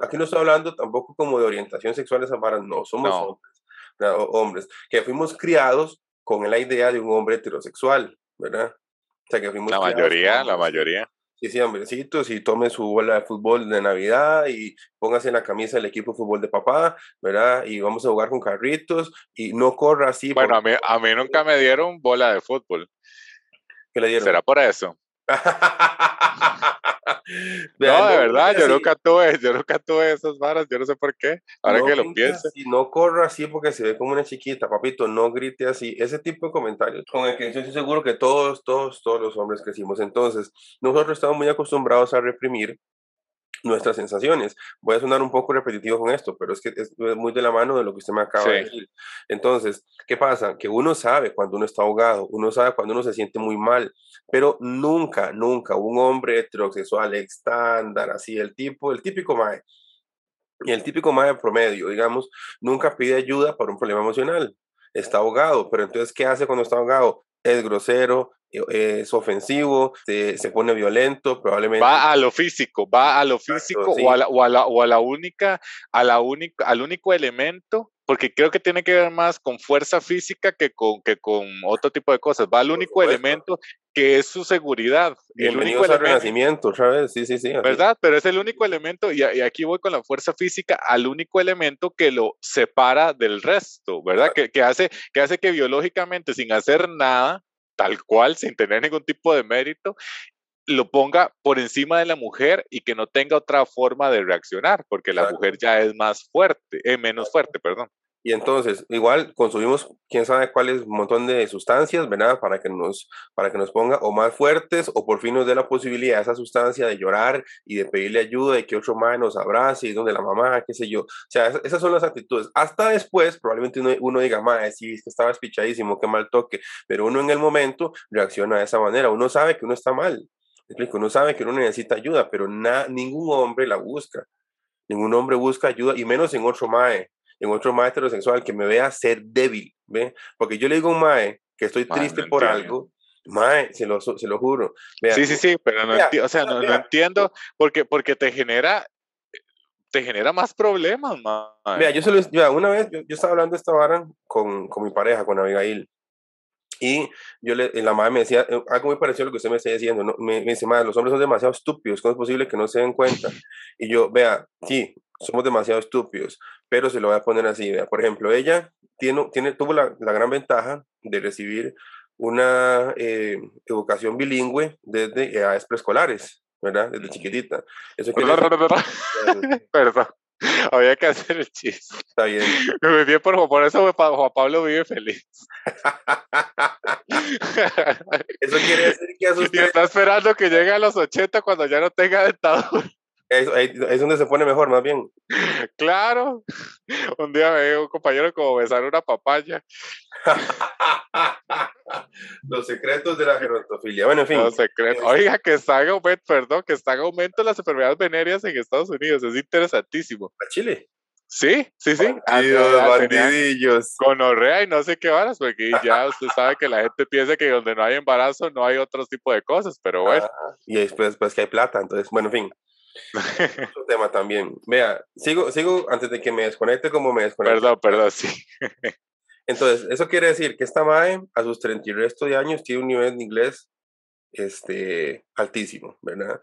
aquí no estoy hablando tampoco como de orientación sexual esa para no, somos hombres, hombres, que fuimos criados con la idea de un hombre heterosexual, ¿verdad? La mayoría, la mayoría. Sí, sí, hombrecitos, y tome su bola de fútbol de Navidad y póngase en la camisa del equipo de fútbol de papá, ¿verdad? Y vamos a jugar con carritos y no corra así. Bueno, a, mí, a mí nunca me dieron bola de fútbol. ¿Qué le dieron? ¿Será por eso? (laughs) (laughs) no, de verdad, yo nunca tuve, yo nunca tuve esas varas, yo no sé por qué, ahora que lo pienso. Y no corra así porque se ve como una chiquita, papito, no grite así, ese tipo de comentarios con el que yo estoy seguro que todos, todos, todos los hombres crecimos. Entonces, nosotros estamos muy acostumbrados a reprimir nuestras sensaciones. Voy a sonar un poco repetitivo con esto, pero es que es muy de la mano de lo que usted me acaba de decir. Entonces, ¿qué pasa? Que uno sabe cuando uno está ahogado, uno sabe cuando uno se siente muy mal, pero nunca, nunca un hombre heterosexual estándar, así, el tipo, el típico mae, y el típico mae promedio, digamos, nunca pide ayuda para un problema emocional. Está ahogado, pero entonces, ¿qué hace cuando está ahogado? Es grosero, es ofensivo, se, se, pone violento, probablemente. Va a lo físico, va a lo físico o, a la, o, a la, o, a la, única, a la única, al único elemento, porque creo que tiene que ver más con fuerza física que con, que con otro tipo de cosas. Va al único elemento que es su seguridad. El único al renacimiento, otra vez, sí, sí, sí. ¿Verdad? Pero es el único elemento, y, aquí voy con la fuerza física, al único elemento que lo separa del resto, ¿verdad? Que, que, hace, que hace que biológicamente, sin hacer nada, tal cual, sin tener ningún tipo de mérito, lo ponga por encima de la mujer y que no tenga otra forma de reaccionar, porque la mujer ya es más fuerte, eh, menos fuerte, perdón. Y entonces, igual consumimos quién sabe cuáles, montón de sustancias, ¿verdad? Para que, nos, para que nos ponga o más fuertes o por fin nos dé la posibilidad esa sustancia de llorar y de pedirle ayuda y que otro más nos abrace y donde la mamá, qué sé yo. O sea, esas son las actitudes. Hasta después, probablemente uno, diga, más sí, es que estaba espichadísimo, qué mal toque. Pero uno en el momento reacciona de esa manera. Uno sabe que uno está mal. Explico? Uno sabe que uno necesita ayuda, pero ningún hombre la busca. Ningún hombre busca ayuda, y menos en otro mae en otro mae heterosexual que me vea ser débil, ¿ve? Porque yo le digo a un mae que estoy triste por algo, mae, se lo, se lo juro. sí, sí, sí, pero no, o sea, no, no, entiendo porque, porque te genera te genera más problemas, mae. Mira, yo se lo, una vez yo, estaba hablando esta vara con, con mi pareja, con Abigail, y yo le, la madre me decía eh, algo muy parecido a lo que usted me está diciendo. ¿no? Me, me, dice, madre, los hombres son demasiado estúpidos, ¿cómo es posible que no se den cuenta? Y yo, vea, sí, somos demasiado estúpidos, pero se lo voy a poner así. Vea. Por ejemplo, ella tiene, tiene, tuvo la, la gran ventaja de recibir una eh, educación bilingüe desde edades preescolares, ¿verdad? Desde chiquitita. Eso quiere (laughs) Perdón. Había que hacer el chiste. Está bien. Muy bien, por, por eso Juan Pablo vive feliz. eso quiere decir que a Y está esperando que llegue a los 80 cuando ya no tenga dentadura. Es, es, donde se pone mejor, más bien. Claro. Un día me dio un compañero como besar una papaya. (laughs) Los secretos de la gerontofilia. Bueno, en fin. Los secretos. Oiga, que está en aumento, perdón, que está en aumento las enfermedades venéreas en Estados Unidos. Es interesantísimo. ¿A Chile? Sí, sí, sí. Bandidos, bandidillos. Conorrea y no sé qué varas, porque ya usted sabe que la gente piensa que donde no hay embarazo no hay otro tipo de cosas, pero bueno. Ah, y después, después que hay plata, entonces, bueno, en fin. Otro tema también. Vea, sigo, sigo antes de que me desconecte como me desconecte. Perdón, perdón, sí. Entonces, eso quiere decir que esta MAE a sus 30 y resto de años tiene un nivel de inglés este, altísimo, ¿verdad?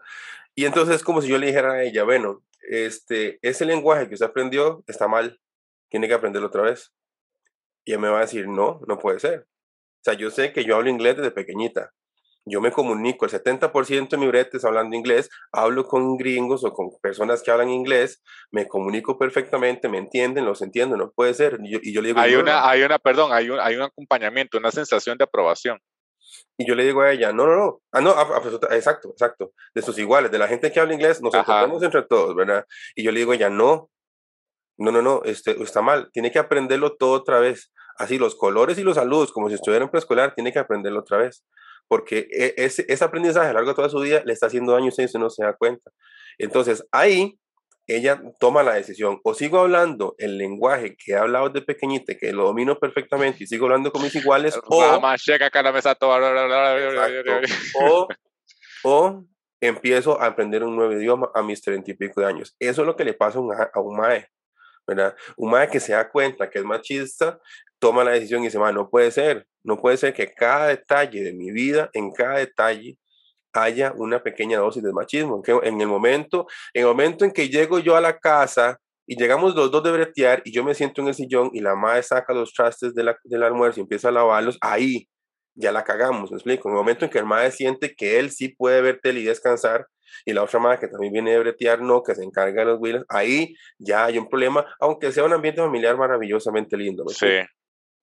Y entonces es como si yo le dijera a ella, bueno, este, ese lenguaje que usted aprendió está mal, tiene que aprenderlo otra vez. Y ella me va a decir, no, no puede ser. O sea, yo sé que yo hablo inglés desde pequeñita, yo me comunico, el 70% de mi brete es hablando inglés, hablo con gringos o con personas que hablan inglés, me comunico perfectamente, me entienden, los entiendo, no puede ser. Y yo, le digo, hay una, hay una, perdón, hay un, hay un acompañamiento, una sensación de aprobación. Y yo le digo a ella, no, no, no, ah, no, exacto, exacto, de sus iguales, de la gente que habla inglés, nos entendemos entre todos, ¿verdad? Y yo le digo a ella, no, no, no, no, este, está mal, tiene que aprenderlo todo otra vez. Así, los colores y los saludos, como si estuviera en preescolar, tiene que aprenderlo otra vez porque e, ese, ese aprendizaje a lo largo de toda su vida le está haciendo daño y usted no se da cuenta. Entonces, ahí ella toma la decisión, o sigo hablando el lenguaje que he hablado desde pequeñita, que lo domino perfectamente y sigo hablando con mis iguales, (laughs) o, o, o empiezo a aprender un nuevo idioma a mis treinta y pico de años. Eso es lo que le pasa a un, a un mae, ¿verdad? Un mae que se da cuenta que es machista, toma la decisión y dice, no puede ser, no puede ser que cada detalle de mi vida, en cada detalle, haya una pequeña dosis de machismo. Que en el momento, en el momento en que llego yo a la casa y llegamos los dos de bretear y yo me siento en el sillón y la madre saca los trastes de la, del almuerzo y empieza a lavarlos, ahí ya la cagamos, me explico. En el momento en que el madre siente que él sí puede ver tele y descansar y la otra madre que también viene de bretear no, que se encarga de los wheels, ahí ya hay un problema, aunque sea un ambiente familiar maravillosamente lindo. sí.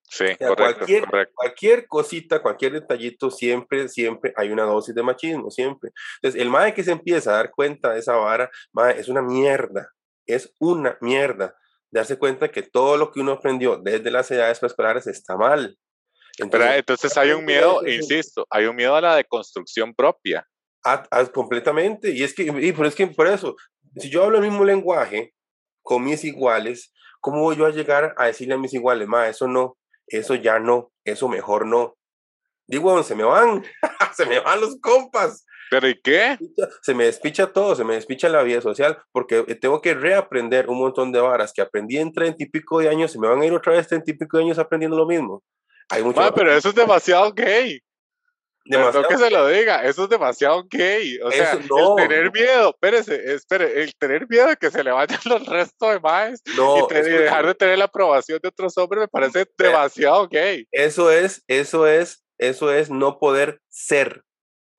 Sí, cualquier, cualquier cosita, cualquier detallito, siempre, siempre hay una dosis de machismo, siempre. Entonces, el mae que se empieza a dar cuenta de esa vara, mae, es una mierda, es una mierda. Darse cuenta que todo lo que uno aprendió desde las edades preescolares está mal. Entonces, entonces hay un miedo, insisto, hay un miedo a la deconstrucción propia. completamente, y es que, y por, es que por eso, si yo hablo el mismo lenguaje con mis iguales, ¿cómo voy yo a llegar a decirle a mis iguales, ma, eso no, eso ya no, eso mejor no. Digo, se me van, (laughs) se me van los compas. ¿Pero y qué? Se me despicha todo, se me despicha la vida social, porque tengo que reaprender un montón de varas que aprendí en treinta y pico de años, se me van a ir otra vez treinta y pico de años aprendiendo lo mismo. Hay mucho pero eso es demasiado gay. Demasiado que se lo diga, eso es demasiado gay. O sea, el tener miedo, espérese, espere, el tener miedo de que se le vayan (laughs) los restos de más y, dejar de tener la aprobación de otros hombres me parece demasiado gay. Eso es, eso es, eso es no poder ser.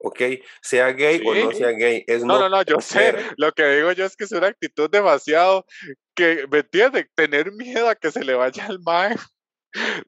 ¿ok? Sea gay o no sea gay. Es no, no, no, yo sé. Lo que digo yo es que es una actitud demasiado que, ¿me entiendes? Tener miedo a que se le vaya el mae.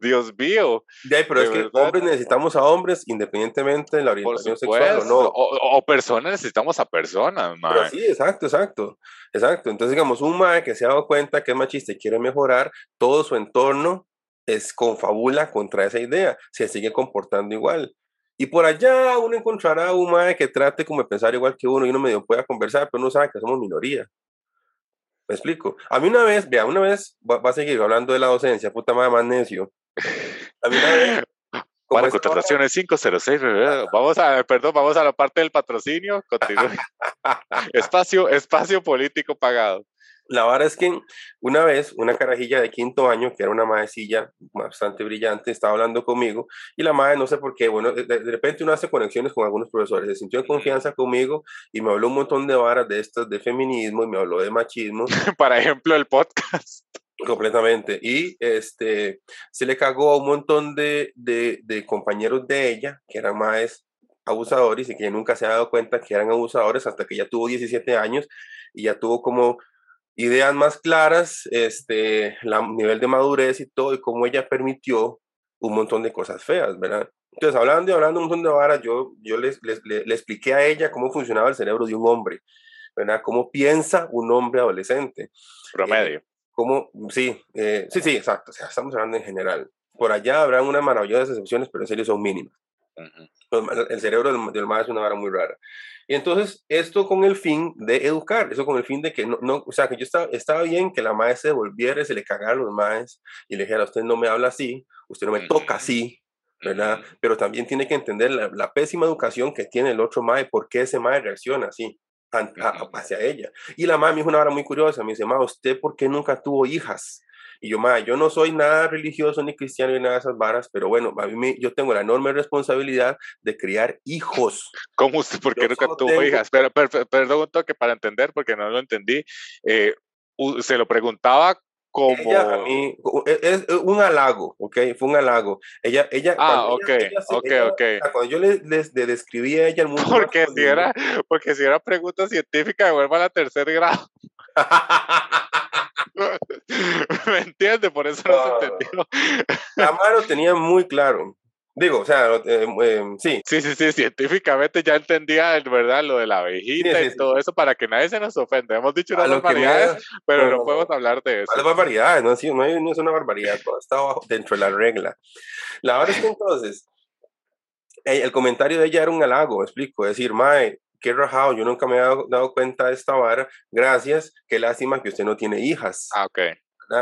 Dios mío. Ya, pero es que hombres necesitamos a hombres independientemente de la orientación sexual o no. O, personas necesitamos a personas, mae. sí, exacto, exacto. Exacto. Entonces, digamos, un mae que se ha dado cuenta que es machista y quiere mejorar, todo su entorno es confabula contra esa idea, se sigue comportando igual. Y por allá uno encontrará un mae que trate como de pensar igual que uno y uno medio pueda conversar, pero uno sabe que somos minoría. ¿Me explico? A mí una vez, vea, una vez, va, a seguir hablando de la docencia, puta madre más necio. A mí una vez... Para contrataciones 506, vamos a, perdón, vamos a la parte del patrocinio, continúe. (laughs) espacio, espacio político pagado. La verdad es que una vez una carajilla de quinto año, que era una maecilla bastante brillante, estaba hablando conmigo y la madre, no sé por qué, bueno, de, repente uno hace conexiones con algunos profesores, se sintió en confianza conmigo y me habló un montón de varas de estas de feminismo y me habló de machismo. (laughs) Para ejemplo, el podcast. Completamente. Y este, se le cagó a un montón de, de, de compañeros de ella, que eran más abusadores y que ella nunca se ha dado cuenta que eran abusadores hasta que ella tuvo 17 años y ya tuvo como ideas más claras, este, la nivel de madurez y todo, y cómo ella permitió un montón de cosas feas, ¿verdad? Entonces, hablando y hablando un montón de varas, yo, yo le, le, expliqué a ella cómo funcionaba el cerebro de un hombre, ¿verdad? Cómo piensa un hombre adolescente. Promedio. Eh, cómo, sí, eh, sí, sí, exacto, o sea, estamos hablando en general. Por allá habrán unas maravillosas excepciones, pero en serio son mínimas. El cerebro del, del es una vara muy rara. Y entonces, esto con el fin de educar, eso con el fin de que no, no o sea, que yo estaba, estaba bien que la maestra se volviera y se le cagara a los maes y le dijera, usted no me habla así, usted no me toca así, ¿verdad? Pero también tiene que entender la, pésima educación que tiene el otro mae, por qué ese mae reacciona así hacia ella. Y la me dijo una hora muy curiosa, me dice, ma, ¿usted por qué nunca tuvo hijas? Y yo, ma, yo no soy nada religioso ni cristiano ni nada de esas varas, pero bueno, a mí yo tengo la enorme responsabilidad de criar hijos. (laughs) ¿Cómo usted? ¿Por qué nunca tuvo hijas? Pero, perdón un toque para entender, porque no lo entendí. Eh, se lo preguntaba como... Ella a mí, e, es, un halago, ¿ok? Fue un halago. Ella, ella... Ah, ok, ok, ok. Cuando yo le, describí a ella el mundo... Porque si, era, porque si era pregunta científica, devuelva a la tercer grado. (laughs) (laughs) ¿Me entiende? Por eso no, se entendió. La mano tenía muy claro. Digo, o sea, eh, em, sí. Sí, sí, sí, científicamente ya entendía, ¿verdad? Lo de la abejita y todo eso para que nadie se nos ofenda. Hemos dicho unas barbaridades, pero no, podemos hablar de eso. Las barbaridades, no, sí, no, es una barbaridad, todo está dentro de la regla. La verdad es que entonces, el comentario de ella era un halago, explico, decir, Mae, qué rajado, yo nunca me he dado, cuenta de esta vara, gracias, qué lástima que usted no tiene hijas. Ah, ok.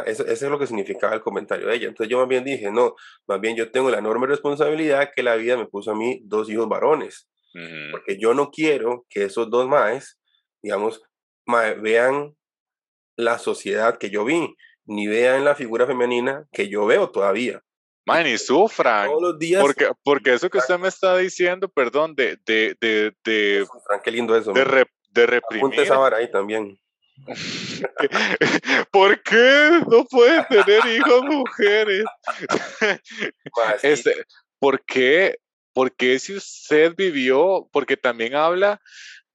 Eso, eso, es lo que significaba el comentario de ella. Entonces yo más bien dije, no, más bien yo tengo la enorme responsabilidad que la vida me puso a mí dos hijos varones, porque yo no quiero que esos dos maes, digamos, vean la sociedad que yo vi, ni vean la figura femenina que yo veo todavía. Man, y sufran. Todos los días. Porque, porque eso que usted me está diciendo, perdón, de. de, de, de qué lindo eso. De, de reprimir. esa vara ahí también. (laughs) ¿Por qué no pueden tener hijos mujeres? este, ¿Por qué? Porque si usted vivió, porque también habla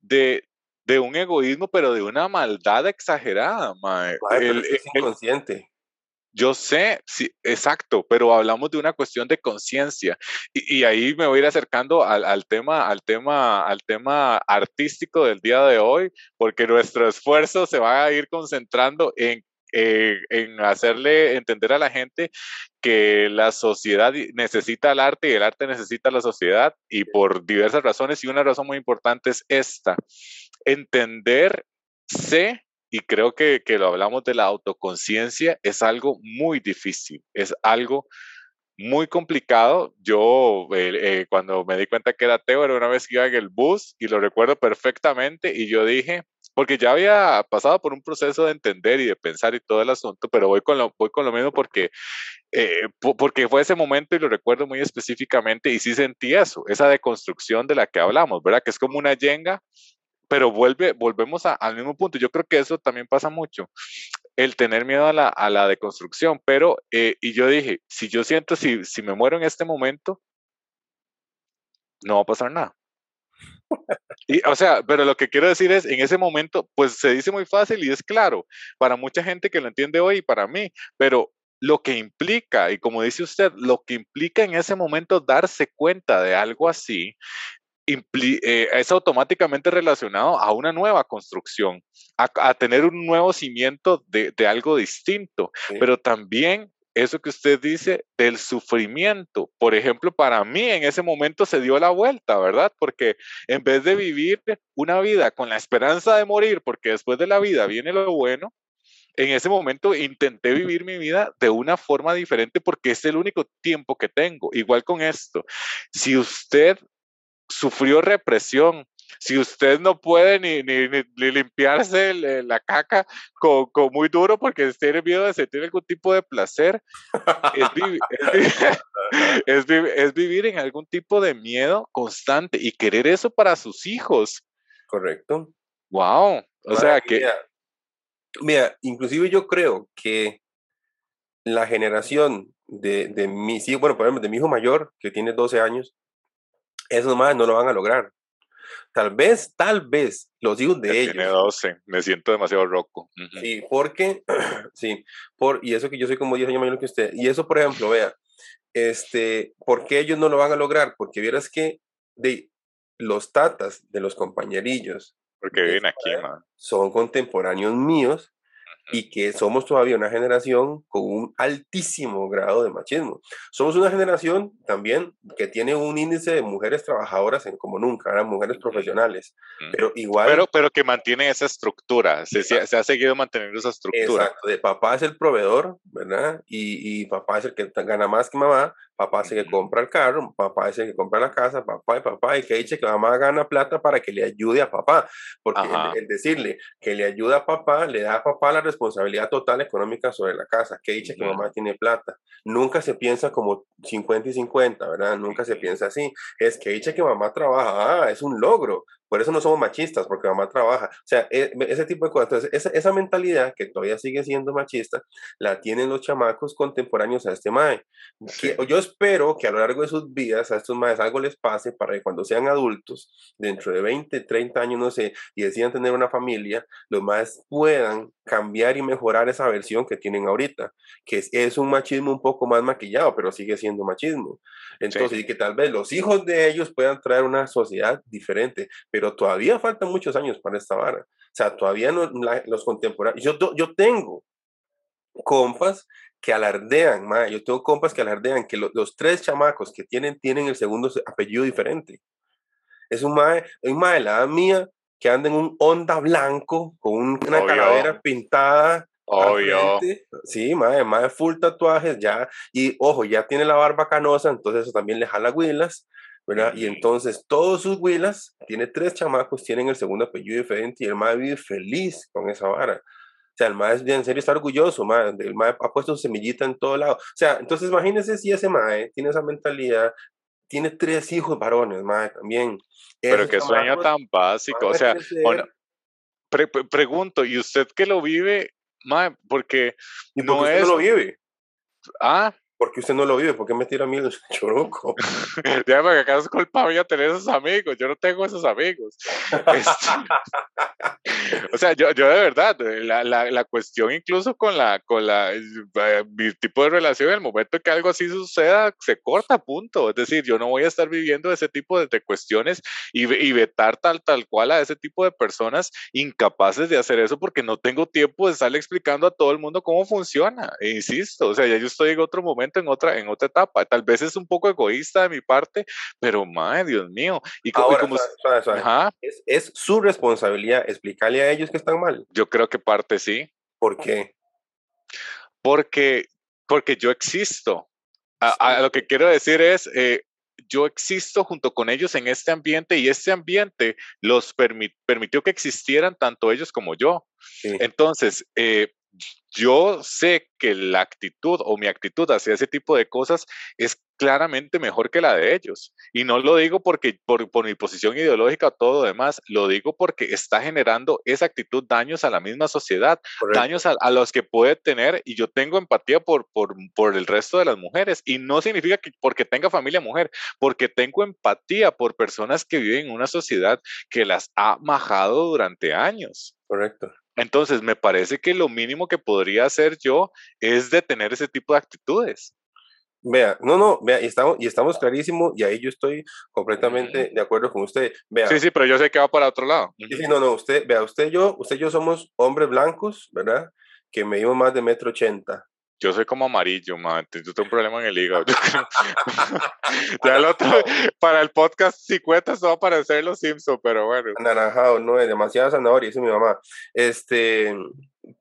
de, de un egoísmo, pero de una maldad exagerada, mae. es inconsciente. Yo sé, sí, exacto, pero hablamos de una cuestión de conciencia y, ahí me voy a ir acercando al, tema, al tema, al tema artístico del día de hoy, porque nuestro esfuerzo se va a ir concentrando en eh, en hacerle entender a la gente que la sociedad necesita el arte y el arte necesita la sociedad y por diversas razones y una razón muy importante es esta, entenderse y creo que, que lo hablamos de la autoconciencia, es algo muy difícil, es algo muy complicado. Yo eh, eh, cuando me di cuenta que era ateo era una vez que iba en el bus y lo recuerdo perfectamente y yo dije, porque ya había pasado por un proceso de entender y de pensar y todo el asunto, pero voy con lo, voy con lo mismo porque, eh, porque fue ese momento y lo recuerdo muy específicamente y sí sentí eso, esa deconstrucción de la que hablamos, ¿verdad? Que es como una yenga pero vuelve, volvemos al mismo punto. Yo creo que eso también pasa mucho, el tener miedo a la, a la deconstrucción, pero, eh, y yo dije, si yo siento, si, si me muero en este momento, no va a pasar nada. Y, o sea, pero lo que quiero decir es, en ese momento, pues se dice muy fácil y es claro para mucha gente que lo entiende hoy y para mí, pero lo que implica, y como dice usted, lo que implica en ese momento darse cuenta de algo así, eh, es automáticamente relacionado a una nueva construcción, a, tener un nuevo cimiento de, de algo distinto, pero también eso que usted dice del sufrimiento. Por ejemplo, para mí en ese momento se dio la vuelta, ¿verdad? Porque en vez de vivir una vida con la esperanza de morir, porque después de la vida viene lo bueno, en ese momento intenté vivir mi vida de una forma diferente porque es el único tiempo que tengo. Igual con esto, si usted sufrió represión, si usted no puede ni, limpiarse la caca con, muy duro porque tiene miedo de sentir algún tipo de placer, (laughs) (laughs) es, vivir en algún tipo de miedo constante y querer eso para sus hijos. Correcto. Wow. O sea que... Mira, inclusive yo creo que la generación de, de mi, sí, bueno, por ejemplo, de mi hijo mayor, que tiene 12 años, esos más no lo van a lograr. Tal vez, tal vez los hijos de ellos. Tiene 12, me siento demasiado roco. Sí, porque, (clears throat) sí, por, y eso que yo soy como 10 años mayor que usted. Y eso, por ejemplo, vea, este, ¿por qué ellos no lo van a lograr? Porque vieras que de los tatas de los compañerillos. Porque viven aquí, Son contemporáneos míos y que somos todavía una generación con un altísimo grado de machismo. Somos una generación también que tiene un índice de mujeres trabajadoras en como nunca, eran mujeres profesionales, pero igual... Pero, pero que mantiene esa estructura, se, se, ha seguido manteniendo esa estructura. Exacto, de papá es el proveedor, ¿verdad? Y, y papá es el que gana más que mamá, papá es el que compra el carro, papá es el que compra la casa, papá y papá, y que dice que mamá gana plata para que le ayude a papá, porque el, decirle que le ayuda a papá, le da a papá la responsabilidad total económica sobre la casa, que dice que mamá tiene plata. Nunca se piensa como 50 y 50, ¿verdad? Nunca se piensa así. Es que dice que mamá trabaja, ah, es un logro. Por eso no somos machistas, porque mamá trabaja. O sea, e, ese tipo de cosas. Entonces, esa, mentalidad que todavía sigue siendo machista, la tienen los chamacos contemporáneos a este mae. yo espero que a lo largo de sus vidas a estos maes algo les pase para que cuando sean adultos, dentro de 20, 30 años, no sé, y decidan tener una familia, los maes puedan cambiar y mejorar esa versión que tienen ahorita, que es, un machismo un poco más maquillado, pero sigue siendo machismo. Entonces, y que tal vez los hijos de ellos puedan traer una sociedad diferente, pero todavía faltan muchos años para esta vara. O sea, todavía no, los contemporáneos, yo, yo tengo compas que alardean, yo tengo compas que alardean que los tres chamacos que tienen, tienen el segundo apellido diferente. Es un mae, un mae de la edad mía que anda en un onda blanco con una calavera pintada. Obvio. Sí, mae, mae full tatuajes ya. Y ojo, ya tiene la barba canosa, entonces eso también le jala huilas. ¿verdad? Y entonces todos sus huilas, tiene tres chamacos, tienen el segundo apellido diferente y el mae vive feliz con esa vara. O sea, el mae en serio está orgulloso, mae. El mae ha puesto semillita en todo lado. O sea, entonces imagínense si ese mae tiene esa mentalidad, tiene tres hijos varones, mae, también. Pero qué sueño tan básico. O sea, pregunto, ¿y usted que lo vive, mae? Porque no es. no lo vive? Ah, porque usted no lo vive? ¿Por qué me tira a mí el (laughs) choruco? (laughs) ya, porque acá es culpa mía tener esos amigos. Yo no tengo esos amigos. Este, (laughs) o sea, yo, yo de verdad, la, la, la, cuestión incluso con la, con la, eh, mi tipo de relación, en el momento que algo así suceda, se corta, punto. Es decir, yo no voy a estar viviendo ese tipo de, de cuestiones y, y, vetar tal, tal cual a ese tipo de personas incapaces de hacer eso porque no tengo tiempo de estarle explicando a todo el mundo cómo funciona. E insisto, o sea, ya yo estoy en otro momento en otra, en otra etapa. Tal vez es un poco egoísta de mi parte, pero madre, Dios mío. Y, como, Es, su responsabilidad explicarle a ellos que están mal. Yo creo que parte sí. ¿Por qué? Porque, porque yo existo. A, lo que quiero decir es, eh, yo existo junto con ellos en este ambiente y este ambiente los permitió que existieran tanto ellos como yo. Entonces, eh, yo sé que la actitud o mi actitud hacia ese tipo de cosas es claramente mejor que la de ellos. Y no lo digo porque por, mi posición ideológica o todo lo demás, lo digo porque está generando esa actitud daños a la misma sociedad, daños a, los que puede tener, y yo tengo empatía por, por, por el resto de las mujeres, y no significa que porque tenga familia mujer, porque tengo empatía por personas que viven en una sociedad que las ha majado durante años. Correcto. Entonces, me parece que lo mínimo que podría hacer yo es detener ese tipo de actitudes. Vea, no, no, vea, y estamos, y estamos clarísimos, y ahí yo estoy completamente de acuerdo con usted. Vea, sí, sí, pero yo sé que va para otro lado. Sí, sí, no, no, usted, vea, usted y yo, usted y yo somos hombres blancos, ¿verdad? Que medimos más de metro ochenta. Yo soy como amarillo, man. Yo tengo un problema en el hígado. (laughs) ya el otro, para el podcast 50 esto va a aparecer los Simpsons, pero bueno. Anaranjado, no, es demasiada zanahoria, dice mi mamá. Este,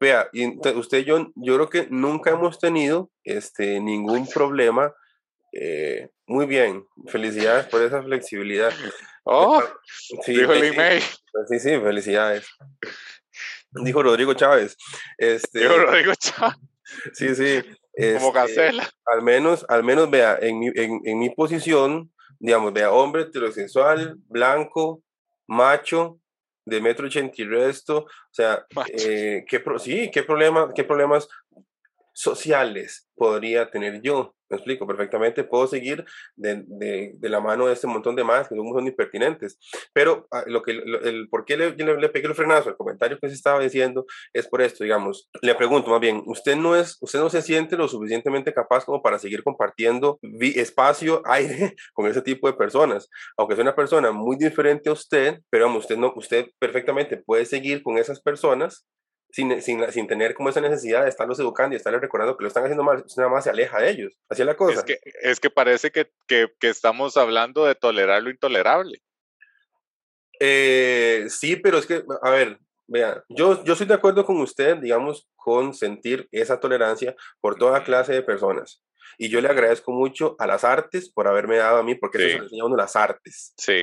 vea, usted y yo, yo creo que nunca hemos tenido este, ningún problema. Eh, muy bien, felicidades por esa flexibilidad. Oh, sí, dijo el email. Sí, sí, felicidades. Dijo Rodrigo Chávez. Este, dijo Rodrigo Chávez. Sí, sí. Como este, Al menos, al menos vea, en mi, en, en mi posición, digamos, vea, hombre heterosexual, blanco, macho, de metro ochenta y resto, o sea, eh, ¿qué sí, ¿qué, problema, ¿qué problemas sociales podría tener yo? Me explico perfectamente, puedo seguir de, de, la mano de este montón de más que son, impertinentes. Pero ah, lo que, el, por qué le, le, le, pegué el frenazo al comentario que se estaba diciendo es por esto, digamos, le pregunto más bien, ¿usted no, es, usted no se siente lo suficientemente capaz como para seguir compartiendo espacio, (laughs) aire con ese tipo de personas? Aunque sea una persona muy diferente a usted, pero vamos, usted, no, usted perfectamente puede seguir con esas personas sin, sin, sin, tener como esa necesidad de estarlos educando y estarles recordando que lo están haciendo mal, nada más se aleja de ellos. Así es la cosa. Es que, es que parece que, que, que estamos hablando de tolerar lo intolerable. Eh, sí, pero es que, a ver, vea, yo, yo estoy de acuerdo con usted, digamos, con sentir esa tolerancia por toda clase de personas. Y yo le agradezco mucho a las artes por haberme dado a mí, porque eso se le enseña uno las artes. Sí.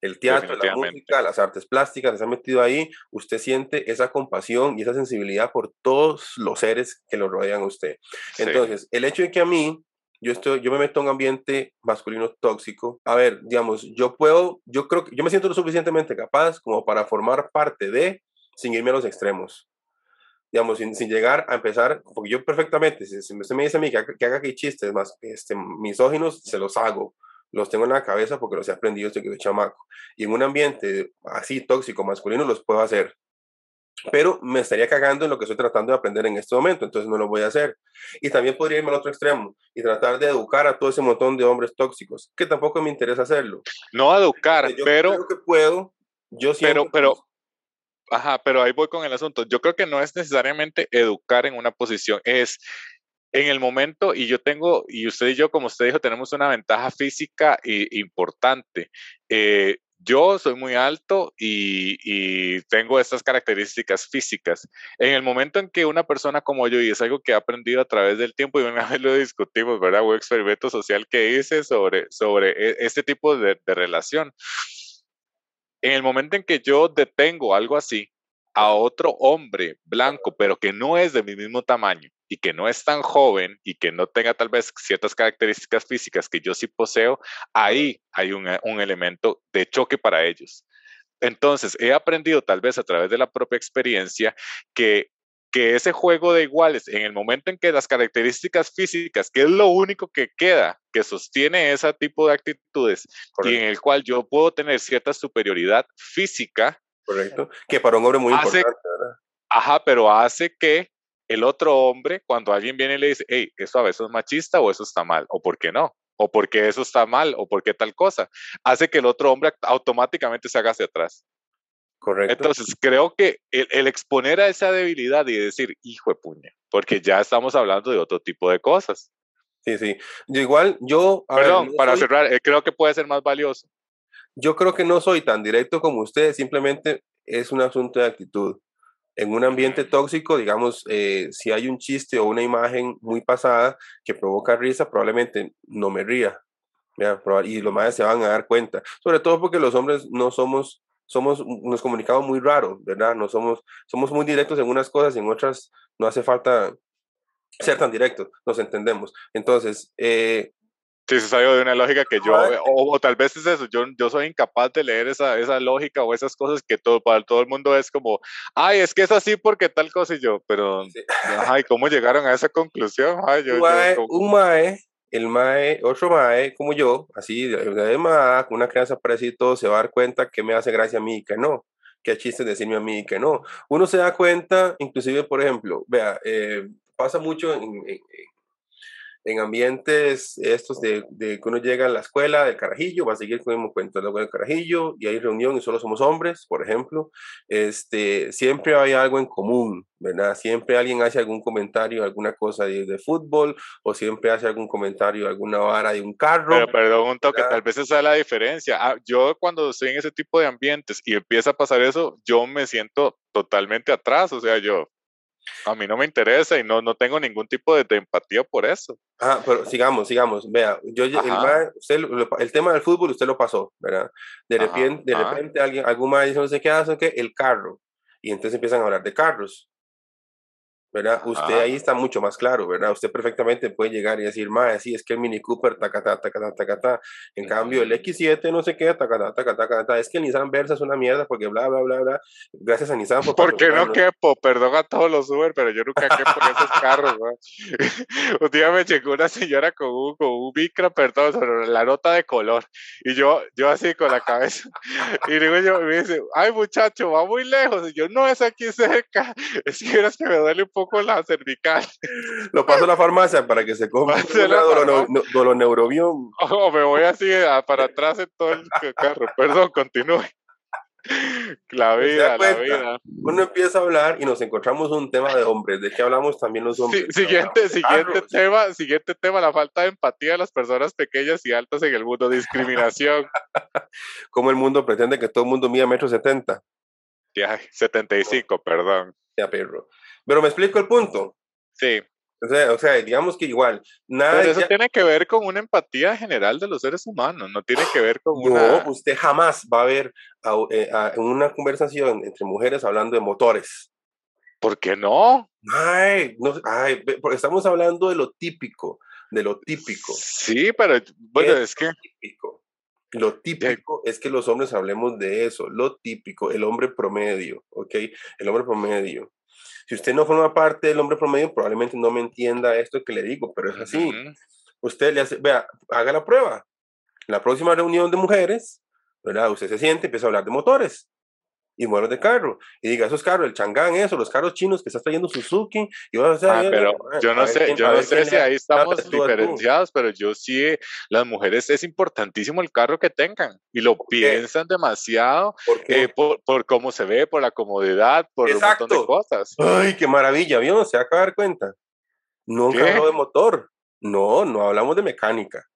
El teatro, la música, las artes plásticas, se han metido ahí. Usted siente esa compasión y esa sensibilidad por todos los seres que lo rodean a usted. Entonces, el hecho de que a mí yo estoy, yo me meto en un ambiente masculino tóxico. A ver, digamos, yo puedo, yo creo que yo me siento lo suficientemente capaz como para formar parte de, sin irme a los extremos digamos, sin, sin, llegar a empezar, porque yo perfectamente, si, usted me dice a mí que, haga aquí chistes más este, misóginos, se los hago, los tengo en la cabeza porque los he aprendido desde que soy chamaco. Y en un ambiente así tóxico, masculino, los puedo hacer. Pero me estaría cagando en lo que estoy tratando de aprender en este momento, entonces no lo voy a hacer. Y también podría irme al otro extremo y tratar de educar a todo ese montón de hombres tóxicos, que tampoco me interesa hacerlo. No educar, yo pero... Creo que puedo. Yo pero, pero, Ajá, pero ahí voy con el asunto. Yo creo que no es necesariamente educar en una posición, es en el momento, y yo tengo, y usted y yo, como usted dijo, tenemos una ventaja física importante. Eh, yo soy muy alto y, y, tengo estas características físicas. En el momento en que una persona como yo, y es algo que he aprendido a través del tiempo, y una (laughs) vez lo discutimos, ¿verdad? Un experimento social que hice sobre, sobre e, este tipo de, de relación en el momento en que yo detengo algo así a otro hombre blanco, pero que no es de mi mismo tamaño y que no es tan joven y que no tenga tal vez ciertas características físicas que yo sí poseo, ahí hay un, un elemento de choque para ellos. Entonces, he aprendido tal vez a través de la propia experiencia que que ese juego de iguales, en el momento en que las características físicas, que es lo único que queda, que sostiene ese tipo de actitudes, y en el cual yo puedo tener cierta superioridad física. Correcto. Que para un hombre muy importante, ¿verdad? Ajá, pero hace que el otro hombre, cuando alguien viene y le dice, hey, eso a veces es machista o eso está mal, o por qué no, o porque eso está mal, o por qué tal cosa, hace que el otro hombre automáticamente se haga hacia atrás. Correcto. Entonces, creo que el, exponer a esa debilidad y decir, hijo de puña, porque ya estamos hablando de otro tipo de cosas. Sí, sí. Yo igual, yo... Perdón, para cerrar, eh, creo que puede ser más valioso. Yo creo que no soy tan directo como usted, simplemente es un asunto de actitud. En un ambiente tóxico, digamos, eh, si hay un chiste o una imagen muy pasada que provoca risa, probablemente no me ría. Y los madres se van a dar cuenta. Sobre todo porque los hombres no somos somos, nos comunicamos muy raro, ¿verdad? No somos, somos muy directos en unas cosas y en otras no hace falta ser tan directos, nos entendemos. Entonces, eh, Sí, se salió de una lógica que yo, o, tal vez es eso, yo, yo soy incapaz de leer esa, esa lógica o esas cosas que todo, para todo el mundo es como, ay, es que es así porque tal cosa y yo, pero, ay, ¿cómo llegaron a esa conclusión? Ay, yo, Un mae, el mae, otro mae como yo, así, de, de mae, con una crianza parecida todo, se va a dar cuenta que me hace gracia a mí y que no que chiste decirme a mí que no. Uno se da cuenta, inclusive, por ejemplo, vea, eh, pasa mucho en ambientes estos de, de, que uno llega a la escuela del carajillo, va a seguir con el mismo cuento del carajillo y hay reunión y solo somos hombres, por ejemplo, este, siempre hay algo en común, ¿verdad? Siempre alguien hace algún comentario, alguna cosa de, de fútbol o siempre hace algún comentario, alguna vara de un carro. Pero perdón, un toque, tal vez esa es la diferencia. Ah, yo cuando estoy en ese tipo de ambientes y empieza a pasar eso, yo me siento totalmente atrás, o sea, yo, a mí no me interesa y no, no tengo ningún tipo de, empatía por eso. Ah, pero sigamos, sigamos. Vea, yo el, el, tema del fútbol usted lo pasó, ¿verdad? De repente, de repente alguien, algún dice, no sé qué hace, que el carro. Y entonces empiezan a hablar de carros. ¿Verdad? Usted ahí está mucho más claro, ¿verdad? Usted perfectamente puede llegar y decir, más sí, es que el Mini Cooper, tacata, tacata, tacata. En cambio, el X7, no sé qué, tacata, tacata, tacata. Es que el Nissan Versa es una mierda porque bla, bla, bla, bla. Gracias a Nissan por... Porque no quepo, perdón a todos los Uber, pero yo nunca quepo en esos carros, (laughs) un día me llegó una señora con un, con un micro, perdón, sobre la nota de color. Y yo, yo así con la cabeza. (laughs) y digo yo, me dice, ay muchacho, va muy lejos. Y yo, no, es aquí cerca. (laughs) Es que es que me duele un poco poco la cervical. (laughs) Lo paso a la farmacia para que se coma dolor neurobión. Oh, me voy así para atrás en todo el carro. Perdón, continúe. (laughs) La vida, la vida. Uno empieza a hablar y nos encontramos un tema de hombres. ¿De qué hablamos también los hombres? siguiente, siguiente tema, siguiente tema, la falta de empatía de las personas pequeñas y altas en el mundo, discriminación. (laughs) ¿Cómo el mundo pretende que todo el mundo mida metro setenta? Ya, 75, perdón. Ya, perro. Pero me explico el punto. Sí. O sea, o sea, digamos que igual, nada. Pero eso tiene que ver con una empatía general de los seres humanos, no tiene que ver con no, usted jamás va a ver eh, una conversación entre mujeres hablando de motores. ¿Por qué no? Ay, no, ay, porque estamos hablando de lo típico, de lo típico. Sí, pero bueno, es, que... Típico. Lo típico es que los hombres hablemos de eso, lo típico, el hombre promedio, ¿ok? El hombre promedio. Si usted no forma parte del hombre promedio, probablemente no me entienda esto que le digo, pero es así. Usted le hace, vea, haga la prueba. La próxima reunión de mujeres, ¿verdad? Usted se siente, empieza a hablar de motores y mueros de carro. Y diga, esos carros, el Changán, eso, los carros chinos que está trayendo Suzuki. Y a ah, pero yo no sé, yo no sé si ahí estamos diferenciados, pero yo sí, las mujeres es importantísimo el carro que tengan y lo piensan demasiado eh, ¿Por, por, cómo se ve, por la comodidad, por un montón de cosas. Ay, qué maravilla, ¿vio? Se acaba de dar cuenta. No carro de motor. No, no hablamos de mecánica.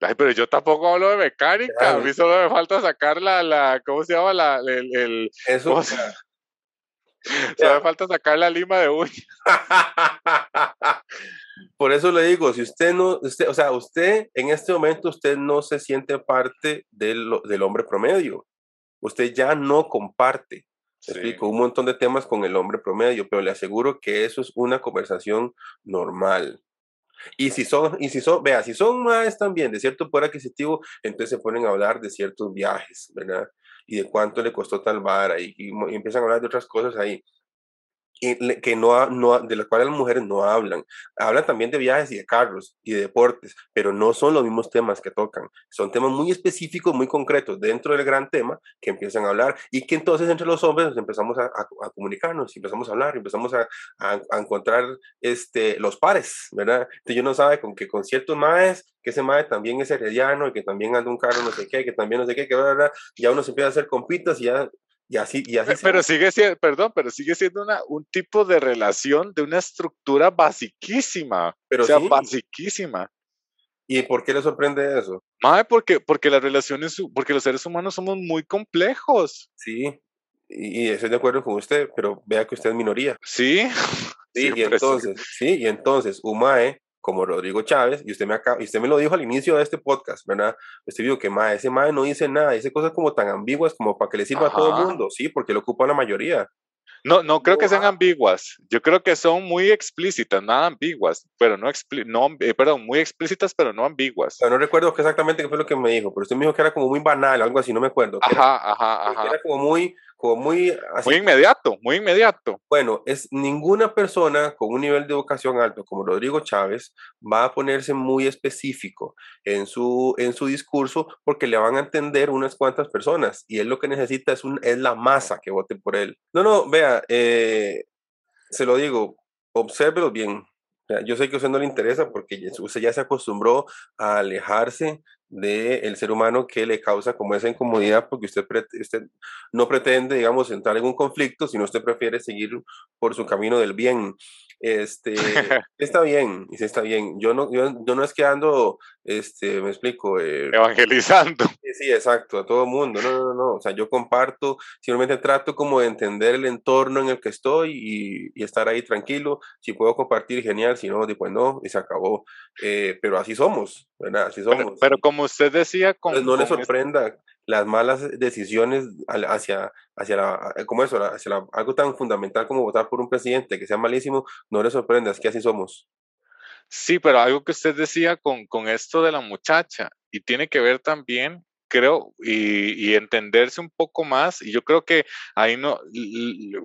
Ay, pero yo tampoco hablo de mecánica. A mí solo me falta sacar la, la ¿cómo se llama? La, el, el Eso. (laughs) Solo me falta sacar la lima de uña. (laughs) Por eso le digo, si usted no, usted, o sea, usted en este momento usted no se siente parte del, del hombre promedio. Usted ya no comparte. Explico un montón de temas con el hombre promedio, pero le aseguro que eso es una conversación normal. Y si son, y si son, vea, si son más también de cierto poder adquisitivo, entonces se ponen a hablar de ciertos viajes, ¿verdad? Y de cuánto le costó tal vara y, y empiezan a hablar de otras cosas ahí que no, no, de las cuales las mujeres no hablan. Hablan también de viajes y de carros y de deportes, pero no son los mismos temas que tocan. Son temas muy específicos, muy concretos dentro del gran tema que empiezan a hablar y que entonces entre los hombres nos empezamos a, a, comunicarnos, empezamos a hablar, empezamos a, a, encontrar este, los pares, ¿verdad? Entonces yo no sabe con que con ciertos maes, que ese mae también es herediano y que también anda un carro no sé qué, que también no sé qué, que ¿verdad? ya uno se empieza a hacer compitas y ya y así, y así pero, sigue siendo, perdón, pero sigue siendo una, un tipo de relación de una estructura basiquísima. Pero o sea, basiquísima. ¿Y por qué le sorprende eso? Madre, porque, porque las relaciones, porque los seres humanos somos muy complejos. Sí, y, estoy de acuerdo con usted, pero vea que usted es minoría. Sí. (laughs) Sí, y entonces, sí. y entonces, Umae como Rodrigo Chávez, y usted me, acaba, y usted me lo dijo al inicio de este podcast, ¿verdad? Usted dijo que ma, ese mae no dice nada, dice cosas como tan ambiguas como para que le sirva a todo el mundo, sí, porque lo ocupa la mayoría. No, no creo que sean ambiguas. Yo creo que son muy explícitas, nada ambiguas, pero no, no eh, perdón, muy explícitas, pero no ambiguas. no recuerdo exactamente qué fue lo que me dijo, pero usted me dijo que era como muy banal, algo así, no me acuerdo. Ajá, ajá, ajá. Era como muy, como muy... Muy inmediato, muy inmediato. Bueno, es ninguna persona con un nivel de educación alto como Rodrigo Chávez va a ponerse muy específico en su, en su discurso porque le van a entender unas cuantas personas y él lo que necesita es, un, es la masa que vote por él. No, no, vea, eh, se lo digo, obsérvelo bien. Yo sé que a usted no le interesa porque usted ya se acostumbró a alejarse del ser humano que le causa como esa incomodidad porque usted, usted no pretende, digamos, entrar en un conflicto, sino usted prefiere seguir por su camino del bien. Este, (laughs) está bien, está bien. Yo no, yo, no es que ando, este, me explico. Eh, Evangelizando. (laughs) Sí, exacto, a todo el mundo. No, no, no. O sea, yo comparto, simplemente trato como de entender el entorno en el que estoy y, y estar ahí tranquilo. Si puedo compartir, genial. Si no, pues no, y se acabó. Eh, pero así somos, ¿verdad? Así somos. Pero, como usted decía, con, no le sorprenda las malas decisiones hacia, hacia, la, como eso, hacia algo tan fundamental como votar por un presidente que sea malísimo, no le sorprenda, es que así somos. Sí, pero algo que usted decía con, con esto de la muchacha, y tiene que ver también creo, y, entenderse un poco más, y yo creo que ahí no,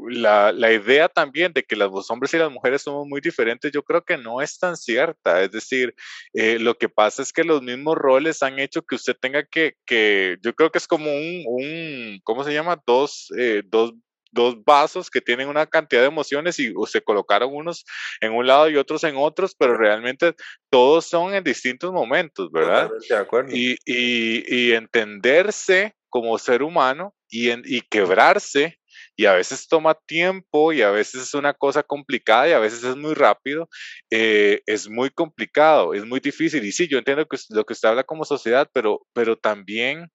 la, la, idea también de que los hombres y las mujeres somos muy diferentes, yo creo que no es tan cierta, es decir, eh, lo que pasa es que los mismos roles han hecho que usted tenga que, que yo creo que es como un, un ¿cómo se llama? Dos, eh, dos dos vasos que tienen una cantidad de emociones y se colocaron unos en un lado y otros en otros, pero realmente todos son en distintos momentos, ¿verdad? De acuerdo. Y, y, entenderse como ser humano y, y quebrarse y a veces toma tiempo y a veces es una cosa complicada y a veces es muy rápido, eh, es muy complicado, es muy difícil. Y sí, yo entiendo que lo que usted habla como sociedad, pero, pero también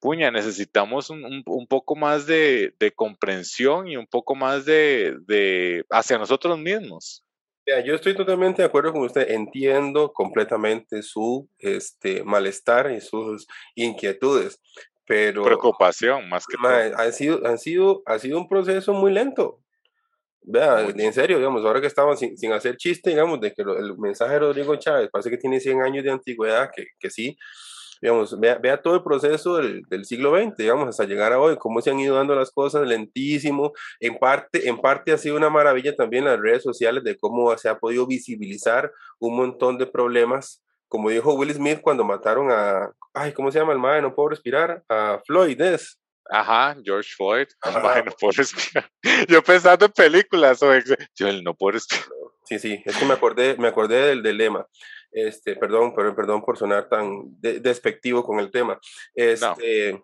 puña, necesitamos un, un, poco más de, de, comprensión y un poco más de, de hacia nosotros mismos. yo estoy totalmente de acuerdo con usted, entiendo completamente su este, malestar y sus inquietudes, pero... Preocupación, más que todo. Ha sido, han sido, ha sido un proceso muy lento. Vea, en serio, digamos, ahora que estamos sin, sin, hacer chiste, digamos, de que el mensaje de Rodrigo Chávez parece que tiene 100 años de antigüedad, que, que sí, digamos, vea, vea todo el proceso del, del, siglo XX, digamos, hasta llegar a hoy, cómo se han ido dando las cosas lentísimo. En parte, en parte ha sido una maravilla también las redes sociales de cómo se ha podido visibilizar un montón de problemas. Como dijo Will Smith cuando mataron a, ay, ¿cómo se llama el madre? No puedo respirar, a Floyd, ¿es? Ajá, George Floyd. Ajá. (laughs) no puedo respirar. (laughs) Yo pensando en películas, o yo no puedo respirar. Sí, sí, es que me acordé, me acordé del, del lema. Este, perdón, pero perdón por sonar tan despectivo con el tema. Este,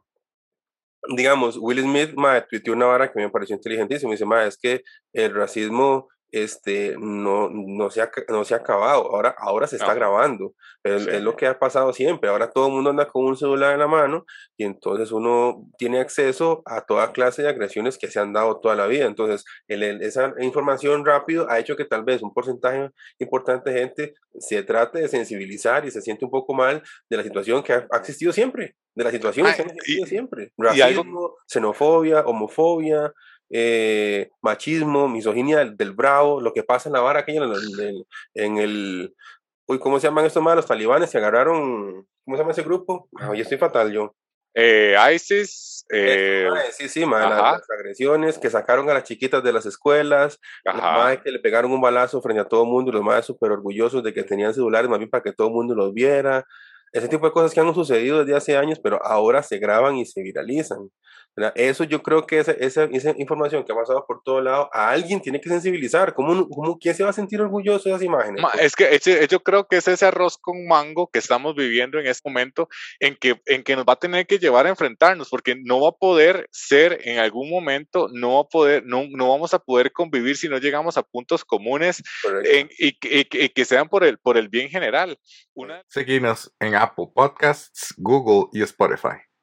Digamos, Will Smith ma, tuiteó una vara que me pareció inteligentísima. Dice, ma, es que el racismo este, no, no, se ha, no se ha acabado, ahora, ahora se está grabando, es, es, lo que ha pasado siempre, ahora todo el mundo anda con un celular en la mano y entonces uno tiene acceso a toda clase de agresiones que se han dado toda la vida, entonces el, esa información rápido ha hecho que tal vez un porcentaje importante de gente se trate de sensibilizar y se siente un poco mal de la situación que ha, existido siempre, de las situaciones que han existido siempre, racismo, xenofobia, homofobia, eh, machismo, misoginia del, bravo, lo que pasa en la vara aquella en el, en el uy, ¿cómo se llaman estos más? Los talibanes se agarraron, ¿cómo se llama ese grupo? yo estoy fatal yo. Eh, ISIS. Eh, sí, sí, las, agresiones que sacaron a las chiquitas de las escuelas, los que le pegaron un balazo frente a todo el mundo, los más súper orgullosos de que tenían celulares más bien para que todo el mundo los viera. Ese tipo de cosas que han sucedido desde hace años, pero ahora se graban y se viralizan. Eso yo creo que esa, esa, esa, información que ha pasado por todo lado, a alguien tiene que sensibilizar. ¿Cómo, cómo, ¿Quién se va a sentir orgulloso de esas imágenes? Es que yo creo que es ese arroz con mango que estamos viviendo en este momento en que, en que nos va a tener que llevar a enfrentarnos, porque no va a poder ser en algún momento, no va a poder, no, no vamos a poder convivir si no llegamos a puntos comunes en, y, y, que sean por el, por el bien general. Una... Seguimos en Apple Podcasts, Google y Spotify.